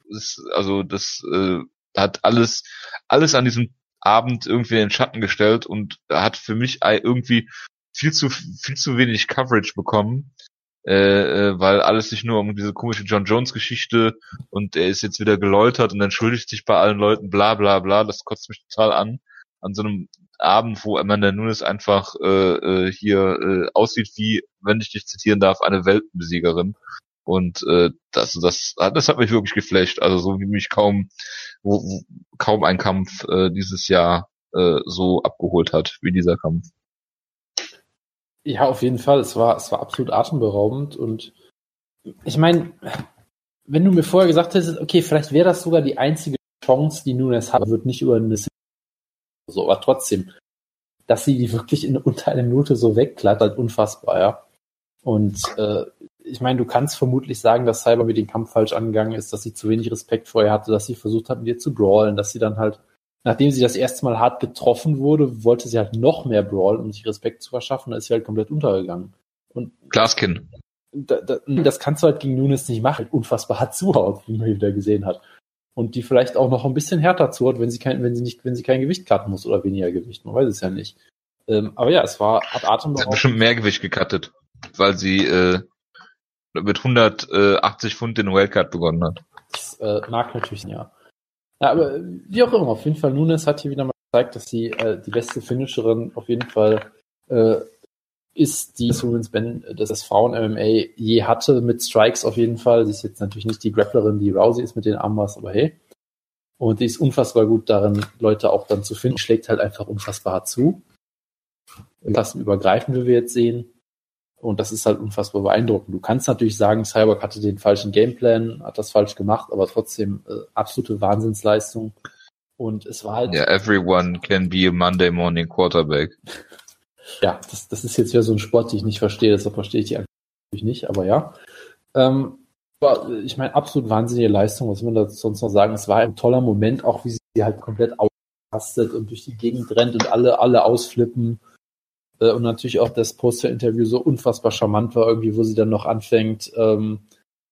ist, also das äh, hat alles, alles an diesem Abend irgendwie in den Schatten gestellt und hat für mich irgendwie viel zu viel zu wenig Coverage bekommen äh, äh, weil alles sich nur um diese komische John Jones Geschichte und er ist jetzt wieder geläutert und entschuldigt sich bei allen Leuten, bla bla bla, das kotzt mich total an. An so einem Abend, wo Amanda Nunes einfach äh, äh, hier äh, aussieht wie, wenn ich dich zitieren darf, eine Weltbesiegerin. Und äh, das, das, das hat mich wirklich geflasht. Also so wie mich kaum, wo, wo, kaum ein Kampf äh, dieses Jahr äh, so abgeholt hat wie dieser Kampf. Ja, auf jeden Fall. Es war, es war absolut atemberaubend und ich meine, wenn du mir vorher gesagt hättest, okay, vielleicht wäre das sogar die einzige Chance, die Nunes hat, wird nicht über eine so, aber trotzdem, dass sie die wirklich in unter einer Minute so wegklattert, unfassbar, ja. Und äh, ich meine, du kannst vermutlich sagen, dass Cyber mit dem Kampf falsch angegangen ist, dass sie zu wenig Respekt vor ihr hatte, dass sie versucht hat, mit ihr zu brawlen, dass sie dann halt nachdem sie das erste Mal hart getroffen wurde, wollte sie halt noch mehr Brawl, um sich Respekt zu verschaffen, da ist sie halt komplett untergegangen. Und Glaskin. Da, da, das kannst du halt gegen Nunes nicht machen, unfassbar hart zuhaut, wie man wieder gesehen hat. Und die vielleicht auch noch ein bisschen härter zuhaut, wenn sie kein, wenn sie nicht, wenn sie kein Gewicht cutten muss oder weniger Gewicht, man weiß es ja nicht. Ähm, aber ja, es war atemberaubend. Sie hat bestimmt mehr Gewicht gecuttet, weil sie äh, mit 180 Pfund den Wildcard begonnen hat. Das äh, mag natürlich, ja. Ja, aber wie auch immer, auf jeden Fall, Nunes hat hier wieder mal gezeigt, dass sie äh, die beste Finisherin auf jeden Fall äh, ist, die Women's Ben des Frauen-MMA je hatte, mit Strikes auf jeden Fall. Sie ist jetzt natürlich nicht die Grapplerin, die Rousey ist mit den Armbars, aber hey. Und die ist unfassbar gut darin, Leute auch dann zu finden, schlägt halt einfach unfassbar zu. Klassenübergreifend, wie wir jetzt sehen. Und das ist halt unfassbar beeindruckend. Du kannst natürlich sagen, Cyborg hatte den falschen Gameplan, hat das falsch gemacht, aber trotzdem äh, absolute Wahnsinnsleistung. Und es war halt. Ja, yeah, everyone can be a Monday morning quarterback. ja, das, das ist jetzt ja so ein Sport, den ich nicht verstehe, deshalb verstehe ich die eigentlich nicht, aber ja. Ähm, aber ich meine, absolut wahnsinnige Leistung, was man da sonst noch sagen? Es war ein toller Moment, auch wie sie halt komplett ausrastet und durch die Gegend rennt und alle, alle ausflippen äh, und natürlich auch das Poster-Interview so unfassbar charmant war, irgendwie, wo sie dann noch anfängt, ähm,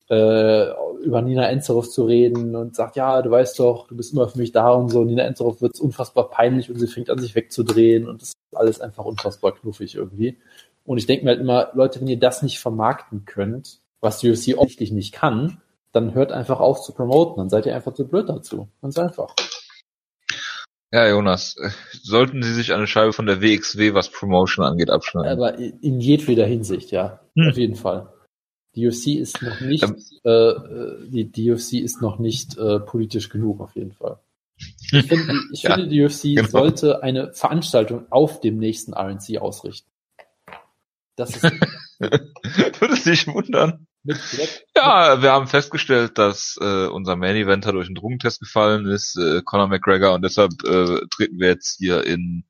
äh, über Nina Enzerov zu reden und sagt, ja, du weißt doch, du bist immer für mich da und so. Nina Enzerov wird unfassbar peinlich und sie fängt an, sich wegzudrehen und das ist alles einfach unfassbar knuffig irgendwie. Und ich denke mir halt immer, Leute, wenn ihr das nicht vermarkten könnt, was die UFC offensichtlich nicht kann, dann hört einfach auf zu promoten, dann seid ihr einfach zu blöd dazu. Ganz einfach. Ja, Jonas, sollten Sie sich eine Scheibe von der WXW, was Promotion angeht, abschneiden? Aber in jedweder Hinsicht, ja. Hm. Auf jeden Fall. Die UFC ist noch nicht, ähm, äh, die, die UFC ist noch nicht äh, politisch genug, auf jeden Fall. Ich, find, ich ja, finde, die UFC genau. sollte eine Veranstaltung auf dem nächsten RNC ausrichten. Das ist. Würde dich wundern. Ja, wir haben festgestellt, dass äh, unser Main Eventer durch einen Drogentest gefallen ist, äh, Conor McGregor, und deshalb äh, treten wir jetzt hier in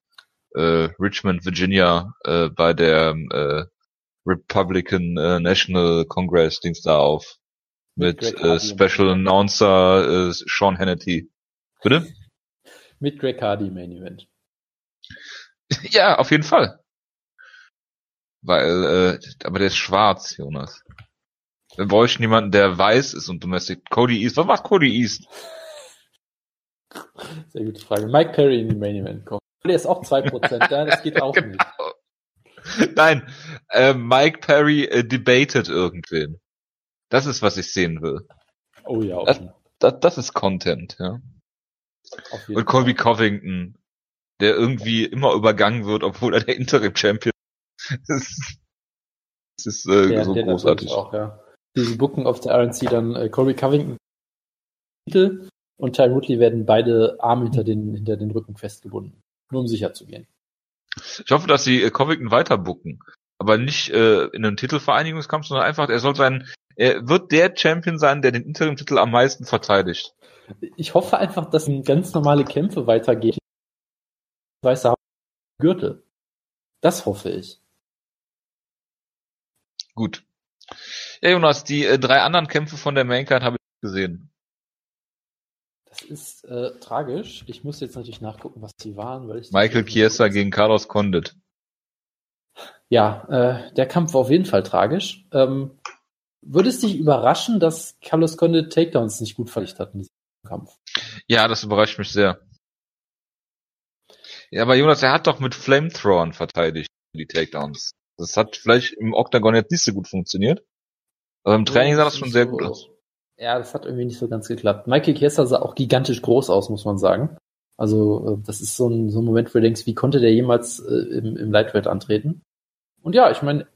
äh, Richmond, Virginia, äh, bei der äh, Republican äh, National Congress Dings da auf. Mit, mit äh, Special Announcer äh, Sean Hannity. Bitte? Mit Greg Hardy Main Event. ja, auf jeden Fall. Weil, äh, aber der ist schwarz, Jonas. Wir bräuchten jemanden, der weiß ist und Domestic. Cody East. Was macht Cody East? Sehr gute Frage. Mike Perry in die Main Event kommt. Der ist auch 2%, ja, das geht auch genau. nicht. Nein, äh, Mike Perry äh, debated irgendwen. Das ist, was ich sehen will. Oh ja, okay. das, das, das ist Content, ja. Und Colby Fall. Covington, der irgendwie immer übergangen wird, obwohl er der Interim-Champion ist. Das ist äh, der, so der großartig. Auch, ja die Booken auf der RNC dann äh, Corey Covington Titel und Ty Woodley werden beide Arme hinter den, hinter den Rücken festgebunden. Nur um sicher zu gehen. Ich hoffe, dass sie äh, Covington weiter booken. Aber nicht äh, in einem Titelvereinigungskampf, sondern einfach, er soll sein, er wird der Champion sein, der den Interim-Titel am meisten verteidigt. Ich hoffe einfach, dass ganz normale Kämpfe weitergehen. Weiße Gürtel. Das hoffe ich. Gut. Ja, Jonas, die äh, drei anderen Kämpfe von der Maincard habe ich gesehen. Das ist äh, tragisch. Ich muss jetzt natürlich nachgucken, was die waren. Weil ich Michael Chiesa gegen Carlos Condit. Ja, äh, der Kampf war auf jeden Fall tragisch. Ähm, würde es dich überraschen, dass Carlos Condit Takedowns nicht gut verrichtet hat in diesem Kampf? Ja, das überrascht mich sehr. Ja, aber Jonas, er hat doch mit Flamethrowern verteidigt, die Takedowns. Das hat vielleicht im Octagon jetzt nicht so gut funktioniert. Aber im Training sah das schon sehr gut aus. Ja, das hat irgendwie nicht so ganz geklappt. Michael Kessler sah auch gigantisch groß aus, muss man sagen. Also, äh, das ist so ein, so ein Moment, wo du denkst, wie konnte der jemals äh, im, im Lightweight antreten? Und ja, ich meine,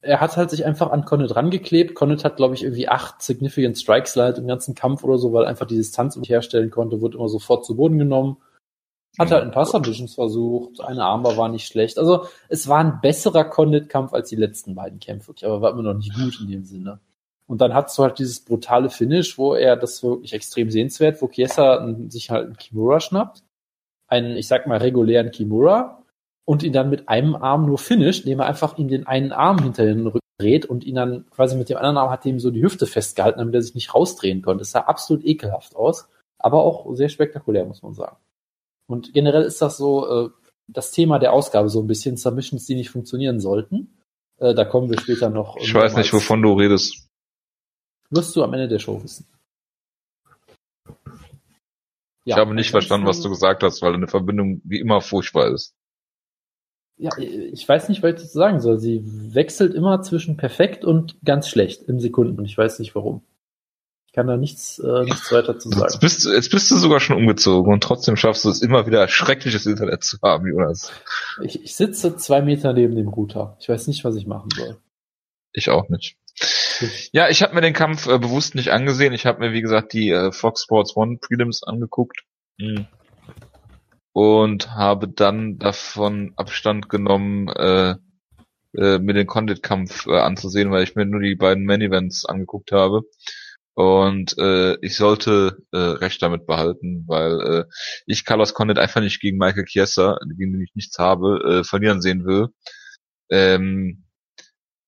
er hat halt sich einfach an Connet rangeklebt. Connet hat, glaube ich, irgendwie acht Significant Strikes leider im ganzen Kampf oder so, weil einfach die Distanz nicht herstellen konnte, wurde immer sofort zu Boden genommen. Hat halt ein paar Submissions versucht, eine Armbar war nicht schlecht. Also es war ein besserer Condit-Kampf als die letzten beiden Kämpfe, aber war immer noch nicht gut in dem Sinne. Und dann hast du halt dieses brutale Finish, wo er das wirklich extrem sehenswert, wo Chiesa sich halt einen Kimura schnappt, einen, ich sag mal, regulären Kimura und ihn dann mit einem Arm nur finisht, indem er einfach ihm den einen Arm hinter den Rücken dreht und ihn dann quasi mit dem anderen Arm hat ihm so die Hüfte festgehalten, damit er sich nicht rausdrehen konnte. Das sah absolut ekelhaft aus, aber auch sehr spektakulär, muss man sagen. Und generell ist das so äh, das Thema der Ausgabe so ein bisschen Submissions, die nicht funktionieren sollten. Äh, da kommen wir später noch. Ich weiß nicht, wovon du redest. Wirst du am Ende der Show wissen. Ja, ich habe nicht verstanden, was du gesagt hast, weil deine Verbindung wie immer furchtbar ist. Ja, ich weiß nicht, was ich dazu sagen soll. Sie wechselt immer zwischen perfekt und ganz schlecht im Sekunden und ich weiß nicht warum. Ich kann da nichts, äh, nichts weiter zu sagen. Jetzt bist, du, jetzt bist du sogar schon umgezogen und trotzdem schaffst du es immer wieder schreckliches Internet zu haben, Jonas. Ich, ich sitze zwei Meter neben dem Router. Ich weiß nicht, was ich machen soll. Ich auch nicht. Ja, ich habe mir den Kampf äh, bewusst nicht angesehen. Ich habe mir, wie gesagt, die äh, Fox Sports One Prelims angeguckt. Mhm. Und habe dann davon Abstand genommen, äh, äh, mir den Condit-Kampf äh, anzusehen, weil ich mir nur die beiden Main-Events angeguckt habe. Und äh, ich sollte äh, recht damit behalten, weil äh, ich Carlos Condit einfach nicht gegen Michael Chiesa, gegen den ich nichts habe, äh, verlieren sehen will. Ähm,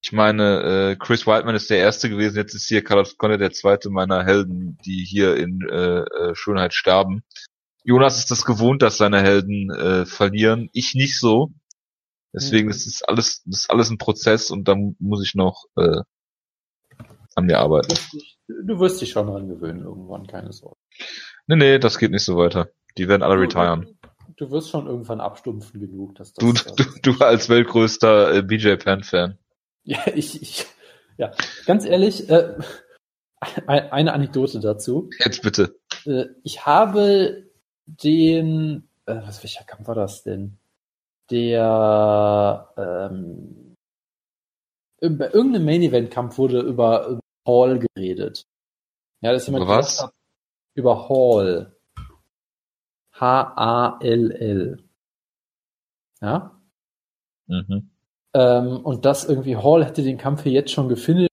ich meine, äh, Chris Whiteman ist der erste gewesen, jetzt ist hier Carlos Conner der zweite meiner Helden, die hier in äh, äh, Schönheit sterben. Jonas ist das gewohnt, dass seine Helden äh, verlieren. Ich nicht so. Deswegen mhm. ist es alles, das ist alles ein Prozess und da muss ich noch äh, an mir arbeiten. Du wirst dich schon dran gewöhnen irgendwann, keine Sorge. Nee, nee, das geht nicht so weiter. Die werden alle retiren. Du wirst schon irgendwann abstumpfen genug, dass das. Du, du, du als weltgrößter äh, BJ Penn-Fan. Ja, ich, ich, ja, ganz ehrlich, äh, eine Anekdote dazu. Jetzt bitte. Äh, ich habe den, äh, was welcher Kampf war das denn? Der ähm, bei irgendeinem Main Event Kampf wurde über, über Hall geredet. Ja, das ist jemand Über was? Hat, über Hall. H-A-L-L. Ja? Mhm. Ähm, und das irgendwie Hall hätte den Kampf hier jetzt schon gefinisht.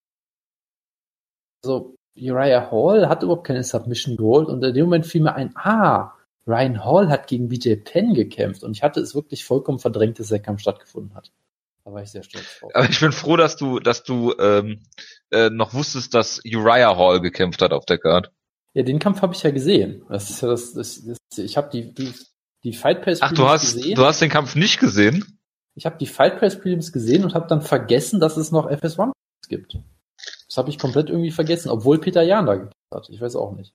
Also Uriah Hall hat überhaupt keine Submission geholt und in dem Moment fiel mir ein, ah, Ryan Hall hat gegen BJ Penn gekämpft und ich hatte es wirklich vollkommen verdrängt, dass der Kampf stattgefunden hat. Da war ich sehr stolz drauf. Aber ich bin froh, dass du, dass du ähm, äh, noch wusstest, dass Uriah Hall gekämpft hat auf der Card. Ja, den Kampf habe ich ja gesehen. Das ist ja das, das, das ich habe die, die, die Fight Pass Ach, du hast, gesehen. du hast den Kampf nicht gesehen? Ich habe die Fight Press Prelims gesehen und habe dann vergessen, dass es noch FS1 gibt. Das habe ich komplett irgendwie vergessen, obwohl Peter Jan da hat. Ich weiß auch nicht.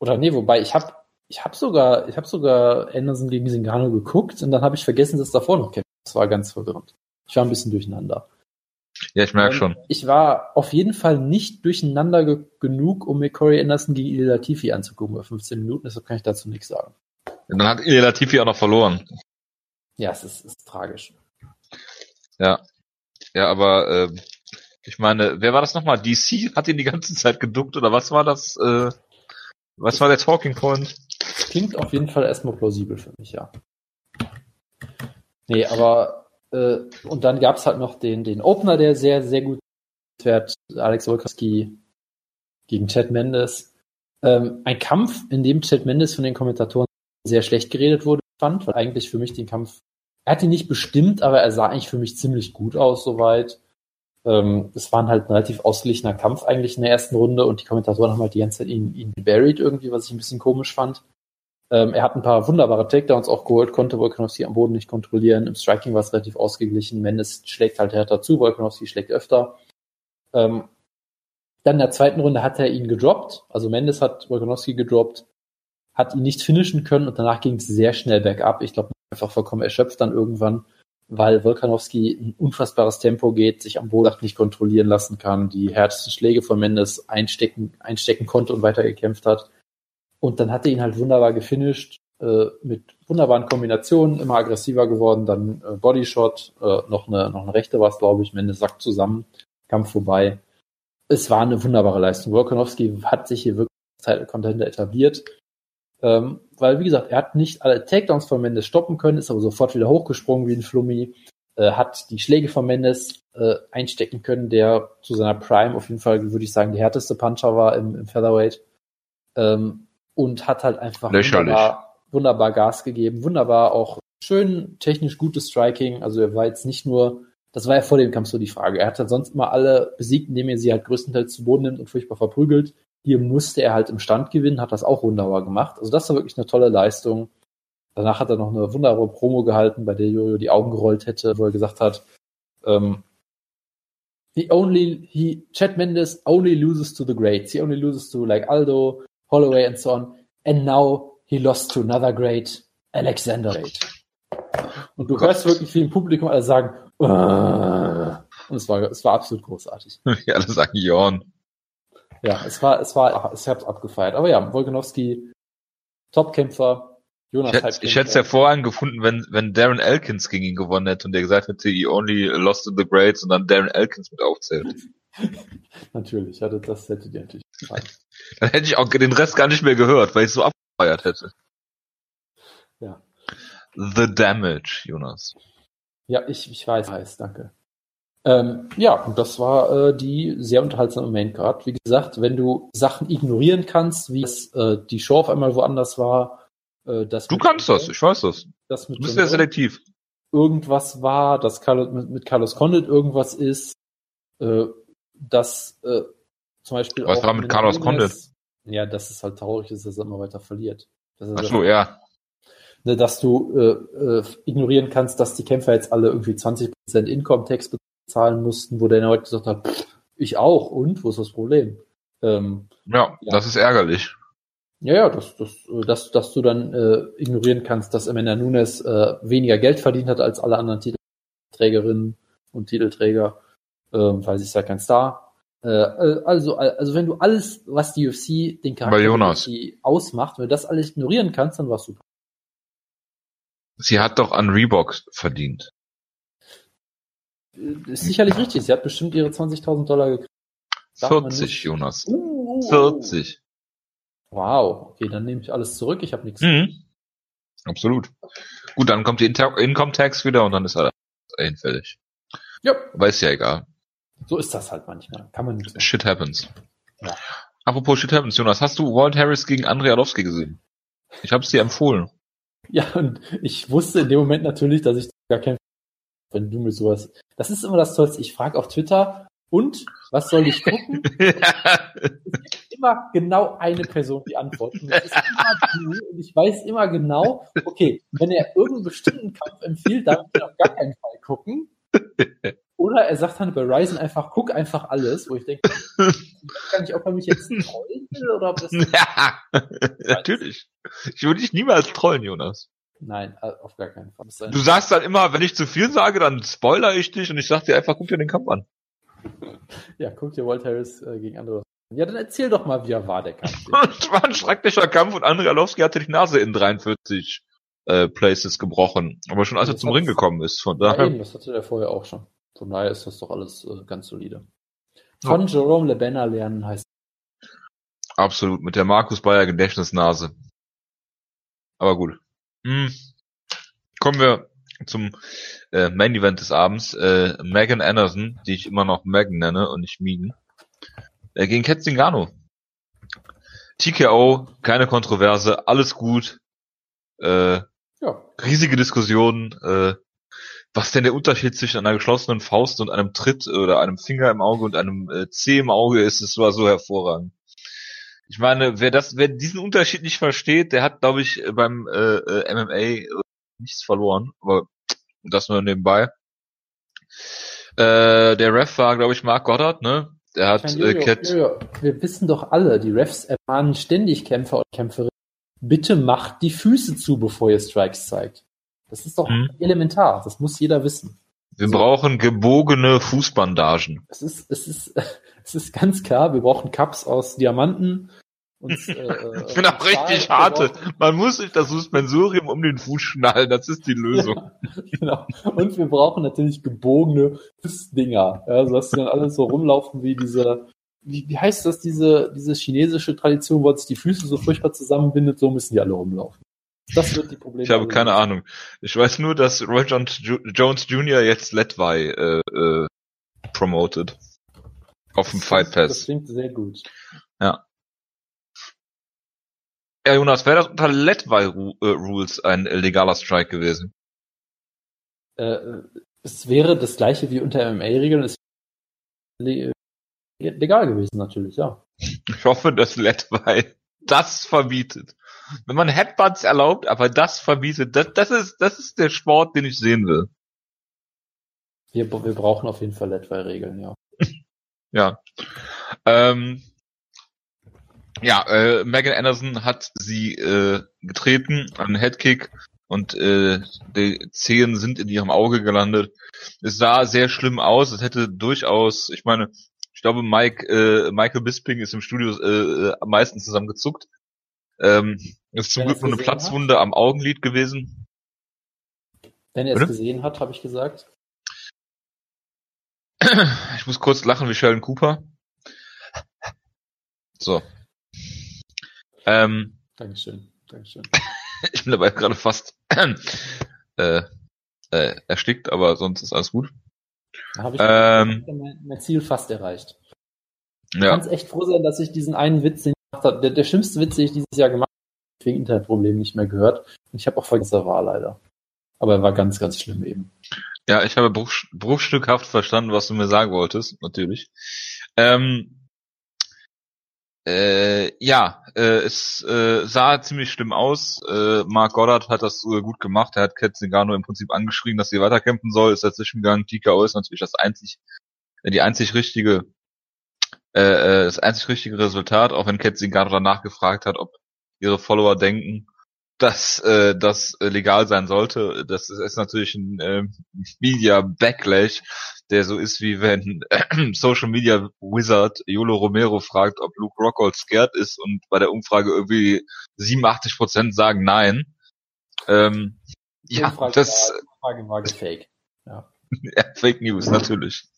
Oder nee, wobei ich habe ich habe sogar ich habe sogar Anderson gegen Singano geguckt und dann habe ich vergessen, dass davor noch kämpft. Das war ganz verwirrend. Ich war ein bisschen durcheinander. Ja, ich merke Ähm, schon. Ich war auf jeden Fall nicht durcheinander ge genug, um mir Corey Anderson gegen Ilya Latifi anzugucken bei 15 Minuten, deshalb kann ich dazu nichts sagen. Und dann hat Ilya Latifi auch noch verloren. Ja, es ist, ist tragisch. Ja. Ja, aber äh, ich meine, wer war das nochmal? DC hat ihn die ganze Zeit geduckt oder was war das? Äh, was war der Talking Point? Klingt auf jeden Fall erstmal plausibel für mich, ja. Nee, aber äh, und dann gab's halt noch den, den Opener, der sehr, sehr gut fährt, Alex Wolkowski gegen Chad Mendes. Ähm, ein Kampf, in dem Chad Mendes von den Kommentatoren sehr schlecht geredet wurde, fand, weil eigentlich für mich den Kampf, er hat ihn nicht bestimmt, aber er sah eigentlich für mich ziemlich gut aus soweit. Ähm, es war halt ein relativ ausgeglichener Kampf eigentlich in der ersten Runde und die Kommentatoren haben halt die ganze Zeit ihn, ihn geburied irgendwie, was ich ein bisschen komisch fand. Ähm, er hat ein paar wunderbare Takedowns auch geholt, konnte Volkanovski am Boden nicht kontrollieren. Im Striking war es relativ ausgeglichen. Mendes schlägt halt härter zu, Volkanovski schlägt öfter. Ähm, dann in der zweiten Runde hat er ihn gedroppt. Also Mendes hat Volkanovski gedroppt, hat ihn nicht finishen können und danach ging es sehr schnell bergab. Ich glaube, einfach vollkommen erschöpft dann irgendwann, weil Volkanovski ein unfassbares Tempo geht, sich am Boden nicht kontrollieren lassen kann, die härtesten Schläge von Mendes einstecken, einstecken konnte und weitergekämpft hat. Und dann hat er ihn halt wunderbar gefinisht, äh, mit wunderbaren Kombinationen, immer aggressiver geworden, dann äh, Bodyshot, äh, noch eine, noch eine rechte war es, glaube ich, Mendes sackt zusammen, Kampf vorbei. Es war eine wunderbare Leistung. Volkanovski hat sich hier wirklich als Title Contender etabliert. Ähm, weil, wie gesagt, er hat nicht alle Takedowns von Mendes stoppen können, ist aber sofort wieder hochgesprungen wie ein Flummi, äh, hat die Schläge von Mendes äh, einstecken können, der zu seiner Prime auf jeden Fall, würde ich sagen, der härteste Puncher war im, im Featherweight. Ähm, und hat halt einfach wunderbar, wunderbar Gas gegeben, wunderbar auch schön technisch gutes Striking. Also er war jetzt nicht nur, das war ja vor dem Kampf so die Frage. Er hat halt sonst immer alle besiegt, indem er sie halt größtenteils zu Boden nimmt und furchtbar verprügelt. Hier musste er halt im Stand gewinnen, hat das auch wunderbar gemacht. Also das war wirklich eine tolle Leistung. Danach hat er noch eine wunderbare Promo gehalten, bei der Jojo die Augen gerollt hätte, wo er gesagt hat, ähm, he only, he, Chad Mendes only loses to the greats. He only loses to like Aldo, Holloway and so on. And now he lost to another great, Alexander Great. Und du hörst wirklich viel im Publikum alle sagen, "Uah." und es war, es war absolut großartig. Ja, alle sagen Jorn. Ja, es war, es war, ich hab's abgefeiert. Aber ja, Wolkanowski, Topkämpfer, Jonas Ich ich hätte es hervorragend gefunden, wenn, wenn Darren Elkins gegen ihn gewonnen hätte und der gesagt hätte, he only lost to the greats und dann Darren Elkins mit aufzählt. Natürlich, hatte, das hätte dir natürlich gefallen. Dann hätte ich auch den Rest gar nicht mehr gehört, weil ich so abgefeiert hätte. Ja. The Damage, Jonas. Ja, ich, ich weiß, weiß, danke. Ähm, ja, und das war äh, die sehr unterhaltsame Maincard. Wie gesagt, wenn du Sachen ignorieren kannst, wie es, äh, die Show auf einmal woanders war, äh, dass Du kannst das, ich weiß das. mit Du bist ja selektiv. irgendwas war, dass Carlos, mit, mit Carlos Condit irgendwas ist, äh, dass äh, zum Beispiel Was war mit Carlos Nunes- Ja, dass es halt traurig ist, dass er immer weiter verliert. Das ist Ach so, ja. ne, dass du äh, äh, ignorieren kannst, dass die Kämpfer jetzt alle irgendwie 20% Income Tax bezahlen mussten, wo der heute gesagt hat, Ich auch. Und wo ist das Problem? Ähm, ja, ja, das ist ärgerlich. Ja, ja, dass, dass, dass, dass du dann äh, ignorieren kannst, dass Amanda Nunes äh, weniger Geld verdient hat als alle anderen Titelträgerinnen und Titelträger, äh, weil sie ist ja kein Star. Äh, also, also wenn du alles, was die UFC den Charakter ausmacht, wenn du das alles ignorieren kannst, dann warst du. Sie hat doch an Reebok verdient. Äh, ist sicherlich richtig. Sie hat bestimmt ihre 20.000 Dollar gekriegt. 40, Jonas. Uh, 40. Wow, okay, dann nehme ich alles zurück. Ich habe nichts. Mhm. Absolut. Gut, dann kommt die Income Tax wieder und dann ist alles hinfällig. Ja. Aber ist ja egal. So ist das halt manchmal. Kann man nicht. Shit happens. Ja. Apropos Shit happens, Jonas, hast du Walt Harris gegen Andrei Arlovski gesehen? Ich habe es dir empfohlen. Ja, und ich wusste in dem Moment natürlich, dass ich gar kein wenn du mir sowas. Das ist immer das Tollste. Ich frage auf Twitter, und was soll ich gucken? es gibt immer genau eine Person, die antwortet. Und ich weiß immer genau, okay, wenn er irgendeinen bestimmten Kampf empfiehlt, dann will ich auf gar keinen Fall gucken. Oder er sagt dann bei Ryzen einfach, guck einfach alles, wo ich denke, ich weiß gar nicht, ob er mich jetzt trollen will oder ob das. Ja, natürlich. Ich würde dich niemals trollen, Jonas. Nein, äh, auf gar keinen Fall. Du sagst dann immer, wenn ich zu viel sage, dann spoiler ich dich und ich sag dir einfach, guck dir den Kampf an. Ja, guck dir Walt Harris äh, gegen andere. Ja, dann erzähl doch mal, wie er war, der Kampf. Es war ein schrecklicher Kampf und Andrei Arlovski hatte die Nase in 43 äh, Places gebrochen. Aber schon als er zum Ring gekommen ist. Von daher. Ja, eben, das hatte er vorher auch schon. Von daher ist das doch alles äh, ganz solide. Von ja. Jerome LeBenna lernen heißt. Absolut, mit der Markus Bayer Gedächtnisnase. Aber gut. Hm. Kommen wir zum äh, Main Event des Abends. Äh, Megan Anderson, die ich immer noch Megan nenne und nicht Megan, äh, gegen Kat Zingano. TKO, keine Kontroverse, alles gut. Äh, ja. Riesige Diskussion. Äh, was denn der Unterschied zwischen einer geschlossenen Faust und einem Tritt oder einem Finger im Auge und einem äh, Zeh im Auge ist, es war so hervorragend. Ich meine, wer das, wer diesen Unterschied nicht versteht, der hat, glaube ich, beim äh, äh, MMA nichts verloren, aber das nur nebenbei. Äh, der Ref war, glaube ich, Mark Goddard, ne? Der hat meine, äh, Cat. Wir wissen doch alle, die Refs ermahnen ständig Kämpfer und Kämpferinnen. Bitte macht die Füße zu, bevor ihr Strikes zeigt. Das ist doch hm. elementar. Das muss jeder wissen. Wir brauchen gebogene Fußbandagen. Es ist, es ist, es ist ganz klar. Wir brauchen Cups aus Diamanten und, äh, äh genau, richtig harte. Man muss sich das Suspensorium um den Fuß schnallen, das ist die Lösung. genau. Und wir brauchen natürlich gebogene Dinger. Ja, so dass die dann alles so rumlaufen wie diese, wie, wie heißt das, diese, diese chinesische Tradition, wo sich die Füße so furchtbar zusammenbindet, so müssen die alle rumlaufen. Das wird die Probleme. Ich habe keine Ahnung. Ich weiß nur, dass Roy Jones Jr. jetzt Letway äh, äh, promoted. Auf dem Fight Pass. Das klingt sehr gut. Ja. Ja, Jonas, wäre das unter Letway äh, Rules ein legaler Strike gewesen? Äh, es wäre das gleiche wie unter MMA-Regeln. Es wäre legal gewesen, natürlich, ja. Ich hoffe, dass Letway das verbietet. Wenn man Headbutts erlaubt, aber das verbietet, das, das ist, das ist der Sport, den ich sehen will. Wir, wir brauchen auf jeden Fall Letway-Regeln, ja. ja. Ähm, ja, äh, Megan Anderson hat sie äh, getreten, einen Headkick und äh, die Zehen sind in ihrem Auge gelandet. Es sah sehr schlimm aus. Es hätte durchaus, ich meine, ich glaube, Mike, äh, Michael Bisping ist im Studio äh, am meisten zusammengezuckt. Ähm, ist zum Wenn Glück nur eine Platzwunde hat? am Augenlid gewesen. Wenn er es gesehen hat, habe ich gesagt. Ich muss kurz lachen wie Sheldon Cooper. So, ähm, Dankeschön, Dankeschön. ich bin dabei gerade fast äh, äh, erstickt, aber sonst ist alles gut. Da habe ich ähm, mein, Ziel fast erreicht. Du ja. kannst echt froh sein, dass ich diesen einen Witz, den ich habe, der, der schlimmste Witz, den ich dieses Jahr gemacht habe, wegen Internetproblemen nicht mehr gehört. Und ich habe auch vergessen, er war leider. Aber er war ganz, ganz schlimm eben. Ja, ich habe bruch, bruchstückhaft verstanden, was du mir sagen wolltest, natürlich. Ähm, äh, ja, äh, es äh, sah ziemlich schlimm aus. Äh, Mark Goddard hat das äh, gut gemacht. Er hat Kat Zingano im Prinzip angeschrien, dass sie weiterkämpfen soll. Ist dazwischen gegangen. TKO ist natürlich das einzig, die einzig richtige äh, äh, das einzig richtige Resultat, auch wenn Cat Zingano danach gefragt hat, ob ihre Follower denken, dass äh, das äh, legal sein sollte. Das ist, ist natürlich ein äh, Media Backlash, der so ist wie wenn äh, Social Media Wizard Yolo Romero fragt, ob Luke Rockhold scared ist und bei der Umfrage irgendwie 87 Prozent sagen nein. Ähm, ja, Umfrage das war, Umfrage war gefaked. Ja. ja, Fake News natürlich.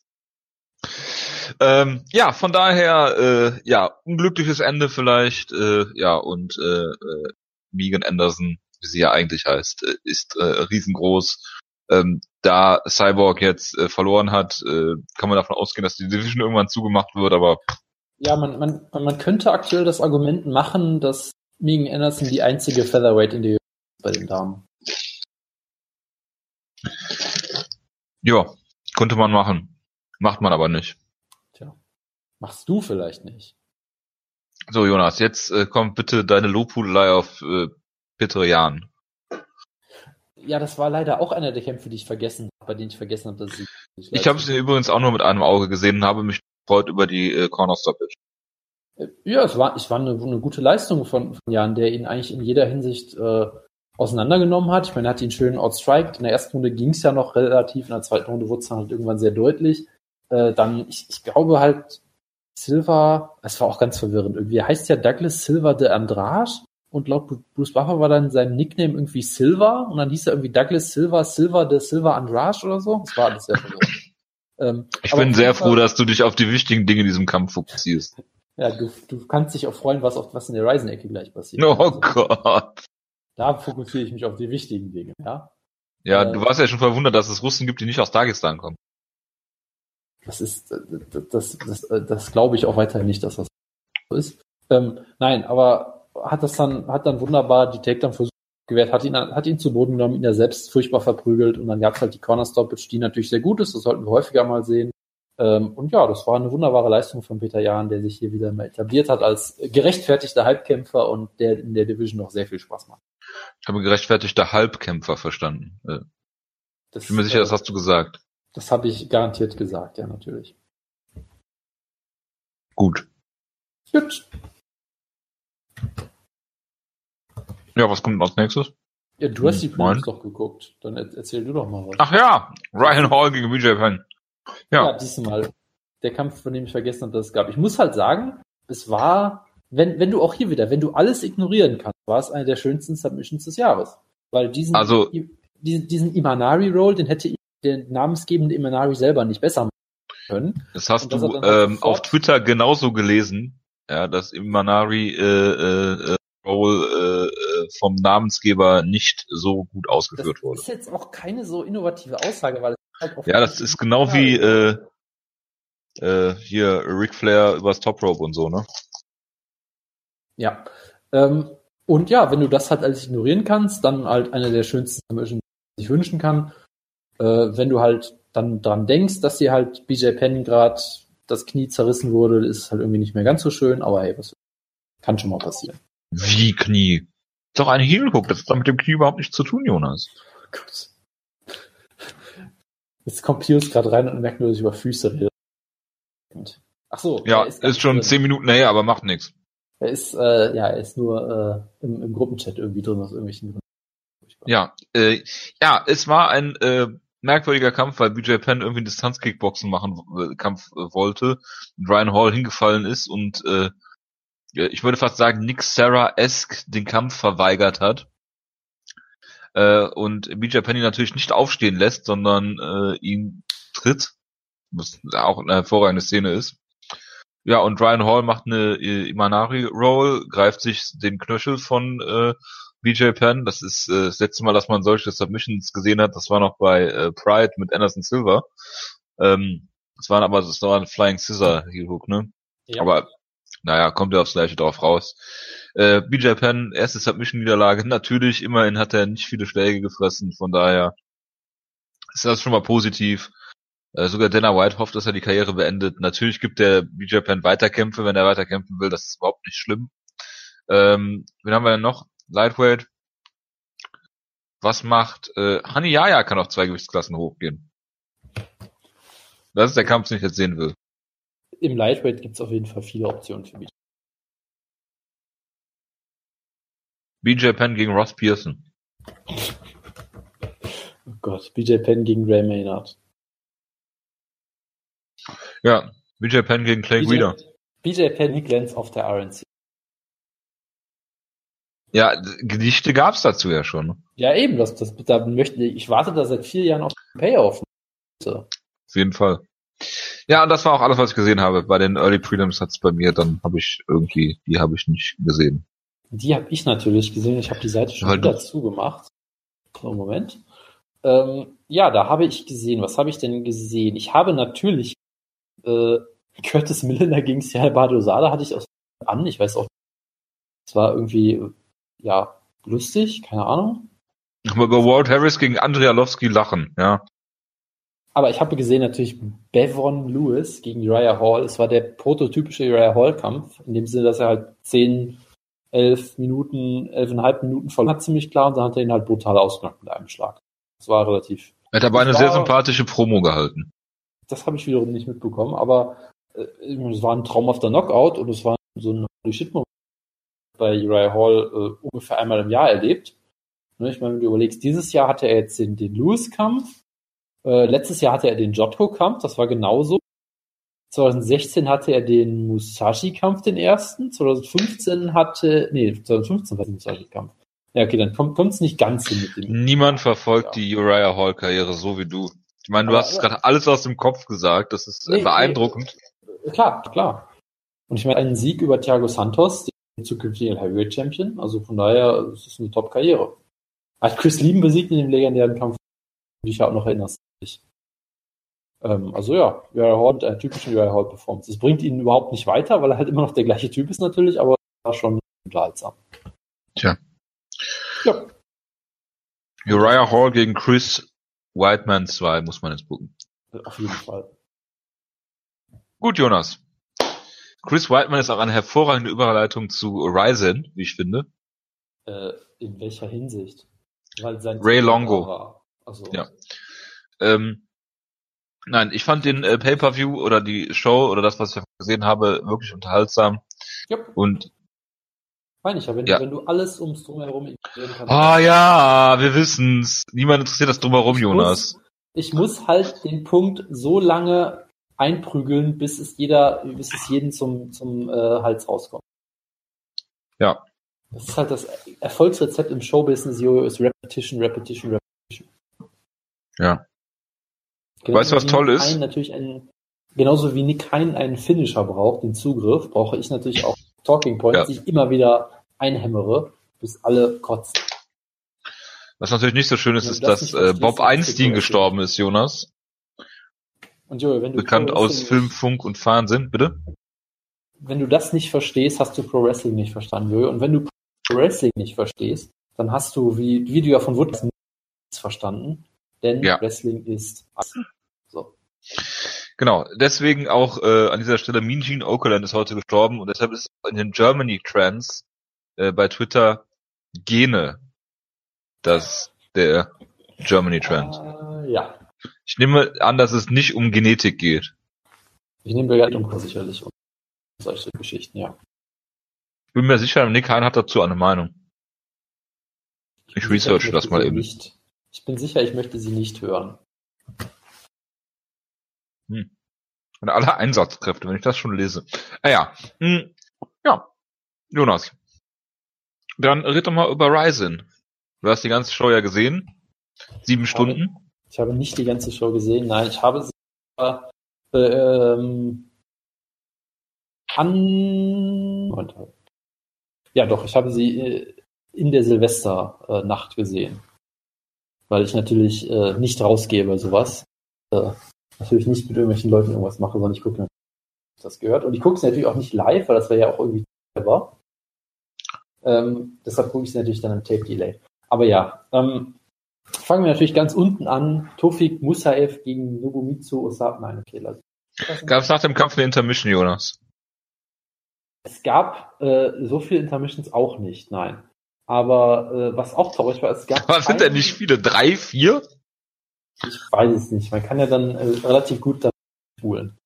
Ähm, ja, von daher, äh, ja, unglückliches Ende vielleicht, äh, ja, und äh, äh, Megan Anderson, wie sie ja eigentlich heißt, äh, ist äh, riesengroß. Ähm, da Cyborg jetzt äh, verloren hat, äh, kann man davon ausgehen, dass die Division irgendwann zugemacht wird, aber Ja, man, man, man könnte aktuell das Argument machen, dass Megan Anderson die einzige Featherweight in der ist bei den Damen. ja, könnte man machen. Macht man aber nicht. Machst du vielleicht nicht. So, Jonas, jetzt äh, kommt bitte deine Lobhudelei auf äh, Peter Jan. Ja, das war leider auch einer der Kämpfe, die ich vergessen habe, bei denen ich vergessen habe, dass sie. Ich habe sie übrigens auch nur mit einem Auge gesehen und habe mich gefreut über die äh, Corner Stoppage. Ja, es war, es war eine, eine gute Leistung von, von Jan, der ihn eigentlich in jeder Hinsicht äh, auseinandergenommen hat. Ich meine, er hat ihn schön outstriked. In der ersten Runde ging es ja noch relativ, in der zweiten Runde wurde es dann halt irgendwann sehr deutlich. Äh, dann, ich, ich glaube halt, Silva, es war auch ganz verwirrend irgendwie. Er heißt ja Douglas Silva de Andrade und laut Bruce Buffer war dann sein Nickname irgendwie Silva und dann hieß er irgendwie Douglas Silva, Silva de Silva Andrade oder so. Das war alles sehr verwirrend. ähm, Ich bin sehr froh, dass du dich auf die wichtigen Dinge in diesem Kampf fokussierst. Ja, du, du kannst dich auch freuen, was, auf, was in der Ryzen-Ecke gleich passiert. Oh Also, Gott. Da fokussiere ich mich auf die wichtigen Dinge, ja. Ja, Äh, du warst ja schon verwundert, dass es Russen gibt, die nicht aus Dagestan kommen. Das ist, äh, das, das, das, das glaube ich auch weiterhin nicht, dass das so ist. Ähm, nein, aber hat das dann, hat dann wunderbar die Takedown versucht gewährt, hat ihn, hat ihn zu Boden genommen, ihn ja selbst furchtbar verprügelt und dann gab es halt die Corner Stoppage, die natürlich sehr gut ist, das sollten wir häufiger mal sehen. Ähm, und ja, das war eine wunderbare Leistung von Peter Jahn, der sich hier wieder mal etabliert hat als gerechtfertigter Halbkämpfer und der in der Division noch sehr viel Spaß macht. Ich habe gerechtfertigter Halbkämpfer verstanden. Äh, Ich bin mir sicher, äh, das hast du gesagt. Das habe ich garantiert gesagt, ja, natürlich. Gut. Gut. Ja, was kommt als nächstes? Ja, du hast die Hm. Prelims doch geguckt. Dann er erzähl du doch mal was. Ach ja, Ryan Hall gegen BJ Penn. ja. Ja, diesmal. Der Kampf, von dem ich vergessen habe, dass es gab. Ich muss halt sagen, es war, wenn, wenn du auch hier wieder, wenn du alles ignorieren kannst, war es eine der schönsten Submissions des Jahres. Weil diesen, Also- diesen, diesen Imanari-Roll, den hätte der namensgebende Imanari selber nicht besser machen können. das hast dass du ähm, auf Twitter genauso gelesen, ja, dass Imanari äh, äh, äh, Roll äh, äh, vom Namensgeber nicht so gut Das ausgeführt wurde. ist jetzt auch keine so innovative Aussage, weil es halt auf Ja, das ist genau wie äh, äh, hier Ric Flair übers Top Rope und so, ne? Ja. Ähm, und ja, wenn du das halt alles ignorieren kannst, dann halt eine der schönsten Submissions, die ich wünschen kann. Äh, wenn du halt dann dran denkst, dass dir halt BJ Penn gerade das Knie zerrissen wurde, ist es halt irgendwie nicht mehr ganz so schön, aber hey, was kann schon mal passieren. Wie Knie? Ist doch ein Heel Hook, das hat mit dem Knie überhaupt nichts zu tun, Jonas. Gut. Jetzt kommt Pius gerade rein und merkt nur, dass ich über Füße rede. Und- Ach so. Ja, ist, nicht schon drin. zehn Minuten her, aber macht nichts. Er ist, äh, ja, er ist nur äh, im, im Gruppenchat irgendwie drin aus irgendwelchen Gründen. Ja, äh, ja, es war ein äh, merkwürdiger Kampf, weil BJ Penn irgendwie einen Distanzkickboxen machen äh, Kampf äh, wollte und Ryan Hall hingefallen ist und äh, ich würde fast sagen Nick Sarah-esque den Kampf verweigert hat. Äh, und BJ Penn ihn natürlich nicht aufstehen lässt, sondern äh, ihn tritt, was auch eine hervorragende Szene ist. Ja, und Ryan Hall macht eine äh, Imanari-Roll, greift sich den Knöchel von äh, BJ Penn. Das ist äh, das letzte Mal, dass man solche Submissions gesehen hat. Das war noch bei äh, Pride mit Anderson Silver. Ähm, das waren aber das war ein Flying Scissor Heel Hook, ne? Ja. Aber naja, kommt ja aufs gleiche drauf raus. Äh, BJ Penn, erste Submission-Niederlage. Natürlich, immerhin hat er nicht viele Schläge gefressen, von daher ist das schon mal positiv. Äh, sogar Dana White hofft, dass er die Karriere beendet. Natürlich gibt der BJ Penn Weiterkämpfe, wenn er weiterkämpfen will. Das ist überhaupt nicht schlimm. Ähm, wen haben wir denn noch? Lightweight. Was macht äh, Hani Yaya kann auf zwei Gewichtsklassen hochgehen. Das ist der Kampf, den ich jetzt sehen will. im Lightweight gibt es auf jeden Fall viele Optionen für mich. BJ Penn gegen Ross Pearson. Oh Gott, BJ Penn gegen Ray Maynard. Ja, BJ Penn gegen Clay BJ, Guida. BJ Penn glänzt auf der RNC. Ja, Gedichte gab's dazu ja schon. Ja, eben, das, das, da möchte, ich warte da seit vier Jahren auf den Payoff. Auf jeden Fall. Ja, und das war auch alles, was ich gesehen habe. Bei den Early Prelims hat's bei mir, dann habe ich irgendwie, die habe ich nicht gesehen. Die habe ich natürlich gesehen. Ich habe die Seite schon Weil wieder du- zugemacht. So, Moment. Ähm, ja, da habe ich gesehen. Was habe ich denn gesehen? Ich habe natürlich äh, Curtis Millender gegen Sierra Bardosada hatte ich aus an. Ich weiß auch, es war irgendwie ja lustig, keine Ahnung. Aber über Walt Harris gegen Andrei Arlovski lachen, ja. Aber ich habe gesehen natürlich Bevon Lewis gegen Uriah Hall. Es war der prototypische Uriah Hall-Kampf, in dem Sinne, dass er halt 10, 11 Minuten, 11,5 Minuten verloren hat, ziemlich klar, und dann hat er ihn halt brutal ausgenockt mit einem Schlag. Das war relativ, Er hat aber eine Das sehr war- sympathische Promo gehalten. das habe ich wiederum nicht mitbekommen, aber äh, es war ein traumhafter Knockout und es war so ein Holy Shit Moment bei Uriah Hall äh, ungefähr einmal im Jahr erlebt. Ne, ich meine, wenn du überlegst, dieses Jahr hatte er jetzt den, den Lewis-Kampf, äh, letztes Jahr hatte er den Jotko-Kampf, das war genauso. 2016 hatte er den Musashi-Kampf, den ersten. 2015 hatte, nee, 2015 war der Musashi-Kampf. Ja, okay, dann kommt es nicht ganz hin mit dem. Niemand verfolgt Ja. die Uriah Hall Karriere so wie du. Ich meine, du Aber- hast gerade alles aus dem Kopf gesagt. Das ist Nee, beeindruckend. Klar, klar. Und ich meine, einen Sieg über Thiago Santos, den zukünftigen Heavyweight Champion, also von daher, es ist eine Top-Karriere. Hat Chris Lieben besiegt in dem legendären Kampf, wie ich ja auch noch erinnerst. Ähm, also ja, Uriah Hall mit einer typischen Uriah Hall Performance. Es bringt ihn überhaupt nicht weiter, weil er halt immer noch der gleiche Typ ist natürlich, aber war schon unterhaltsam. Tja. Ja, Uriah Hall gegen Chris Whiteman 2 muss man jetzt gucken. auf jeden Fall. Gut, Jonas. Chris Whiteman ist auch eine hervorragende Überleitung zu Ryzen, wie ich finde. Äh, in welcher Hinsicht? Weil sein Ray Longo. war. Also, Ja. Ähm, nein, ich fand den äh, Pay-Per-View oder die Show oder das, was ich gesehen habe, wirklich unterhaltsam. Ja, Und meine ich ja, wenn, Ja. Du, wenn du alles ums Drumherum ignorieren kannst. ah ja, wir wissen's. Niemand interessiert das drumherum, Ich Jonas. Muss, ich muss halt den Punkt so lange einprügeln, bis es jeder, bis es jeden zum, zum äh, Hals rauskommt. Ja. Das ist halt das Erfolgsrezept im Showbusiness, Jojo, ist Repetition, Repetition, Repetition. Ja. Weißt du, was toll Nick ist? Hein natürlich ein, genauso wie Nick Hein einen Finisher braucht, den Zugriff, brauche ich natürlich auch Talking Points, Ja. die ich immer wieder einhämmere, bis alle kotzen. Was natürlich nicht so schön ist, Wenn ist, das dass äh, Bob Einstein gestorben ist, Jonas. Und Jojo, wenn du Bekannt aus Film, Funk und Fernsehen, bitte? wenn du das nicht verstehst, hast du Pro Wrestling nicht verstanden, Jojo. Und wenn du Pro Wrestling nicht verstehst, dann hast du, wie, wie du ja von Wood nichts verstanden. Denn Ja. Wrestling ist alles. So. Genau, deswegen auch äh, an dieser Stelle Mean Gene Okerlund ist heute gestorben und deshalb ist in den Germany Trends äh, bei Twitter Gene das der Germany Trend. Äh, ja. Ich nehme an, dass es nicht um Genetik geht. Ich nehme Begleitung sicherlich um solche Geschichten, ja. Ich bin mir sicher, Nick Hein hat dazu eine Meinung. Ich sicher, researche das mal eben. Nicht, ich bin sicher, ich möchte sie nicht hören. Und alle Einsatzkräfte, wenn ich das schon lese. Ah ja. Hm, ja. Jonas. Dann red doch mal über Ryzen. Du hast die ganze Show ja gesehen. Sieben Stunden. Ich habe nicht die ganze Show gesehen, nein, ich habe sie äh, ähm, an ja doch, ich habe sie äh, in der Silvesternacht Nacht gesehen. Weil ich natürlich äh, nicht rausgehe bei sowas. Äh, natürlich nicht mit irgendwelchen Leuten irgendwas mache, sondern ich gucke natürlich, das gehört. Und ich gucke es natürlich auch nicht live, weil das wäre ja auch irgendwie clever. Ähm, deshalb gucke ich es natürlich dann im Tape-Delay. Aber ja, ähm, fangen wir natürlich ganz unten an. Tofik Musaev gegen Nobumitsu Osaka. Nein, okay, lass. Gab es nach dem Kampf eine Intermission, Jonas? Es gab äh, so viele Intermissions auch nicht, nein. Aber äh, was auch traurig war, es gab. Was sind denn nicht viele? Drei, vier? Ich weiß es nicht. Man kann ja dann äh, relativ gut da spulen.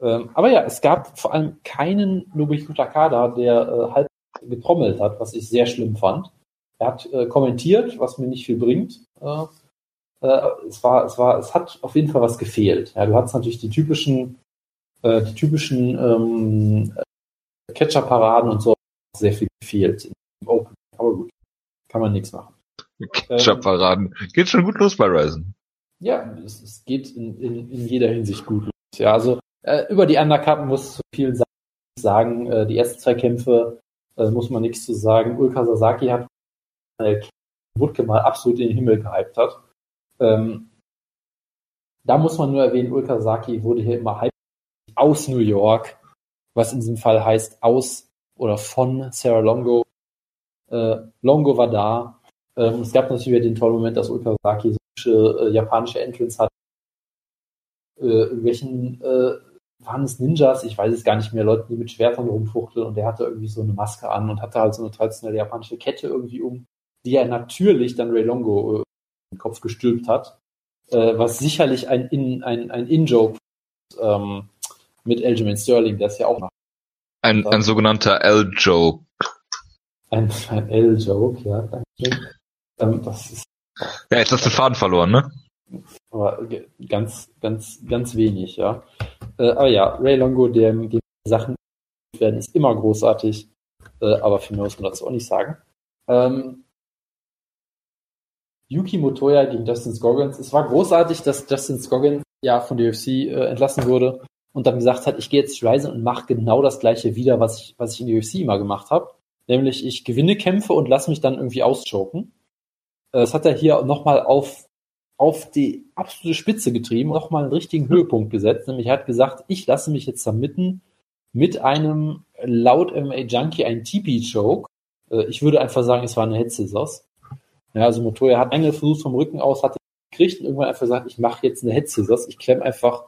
Ähm, aber ja, es gab vor allem keinen Nobuhiko Takada, der äh, halb getrommelt hat, was ich sehr schlimm fand. Er hat äh, kommentiert, was mir nicht viel bringt. Äh, äh, es war, es war, es hat auf jeden Fall was gefehlt. Ja, du hattest natürlich die typischen, äh, die typischen ähm, Catcher-Paraden und so sehr viel gefehlt im Open. Aber gut, kann man nichts machen. Catcher-Paraden. Geht schon gut los bei Ryzen. Ja, es, es geht in, in, in jeder Hinsicht gut los. Ja, also äh, über die Undercut muss zu viel sagen. Äh, die ersten zwei Kämpfe äh, muss man nichts zu sagen. Ulka Sasaki hat äh, Wutke mal absolut in den Himmel gehypt hat. Ähm, da muss man nur erwähnen, Ulka Sasaki wurde hier immer hyped aus New York, was in diesem Fall heißt aus oder von Sarah Longo. Äh, Longo war da. Ähm, es gab natürlich den tollen Moment, dass Ulka so äh, japanische Entrance hat. Äh, irgendwelchen äh, waren es Ninjas, ich weiß es gar nicht mehr, Leute, die mit Schwertern rumfuchteln und der hatte irgendwie so eine Maske an und hatte halt so eine traditionelle japanische Kette irgendwie um, die er natürlich dann Ray Longo äh, den Kopf gestülpt hat, äh, was sicherlich ein In, ein, ein In-Joke ähm, mit Aljamain Sterling, der ist ja auch noch. Ein, ein sogenannter L-Joke. Ein, ein L-Joke, ja, danke. Ähm, das ist, ja, jetzt hast du den Faden verloren, ne? Aber ganz, ganz, ganz wenig, ja. Äh, aber ja, Ray Longo, dem, dem Sachen werden, ist immer großartig. Äh, aber für mehr muss man dazu auch nicht sagen. Ähm, Yuki Motoya gegen Justin Scoggins. Es war großartig, dass Justin Scoggins ja von der UFC äh, entlassen wurde und dann gesagt hat, ich gehe jetzt Ryzen und mache genau das gleiche wieder, was ich, was ich in der UFC immer gemacht habe. Nämlich ich gewinne Kämpfe und lasse mich dann irgendwie auschoken. Äh, das hat er hier nochmal auf auf die absolute Spitze getrieben, nochmal einen richtigen Höhepunkt gesetzt. Nämlich er hat gesagt, ich lasse mich jetzt da mitten mit einem laut MMA Junkie ein TP-Choke. Äh, ich würde einfach sagen, es war eine Scissors. Ja, also Motoya hat einen versucht vom Rücken aus, hat gekriegt und irgendwann einfach gesagt, ich mache jetzt eine Head Scissors. Ich klemme einfach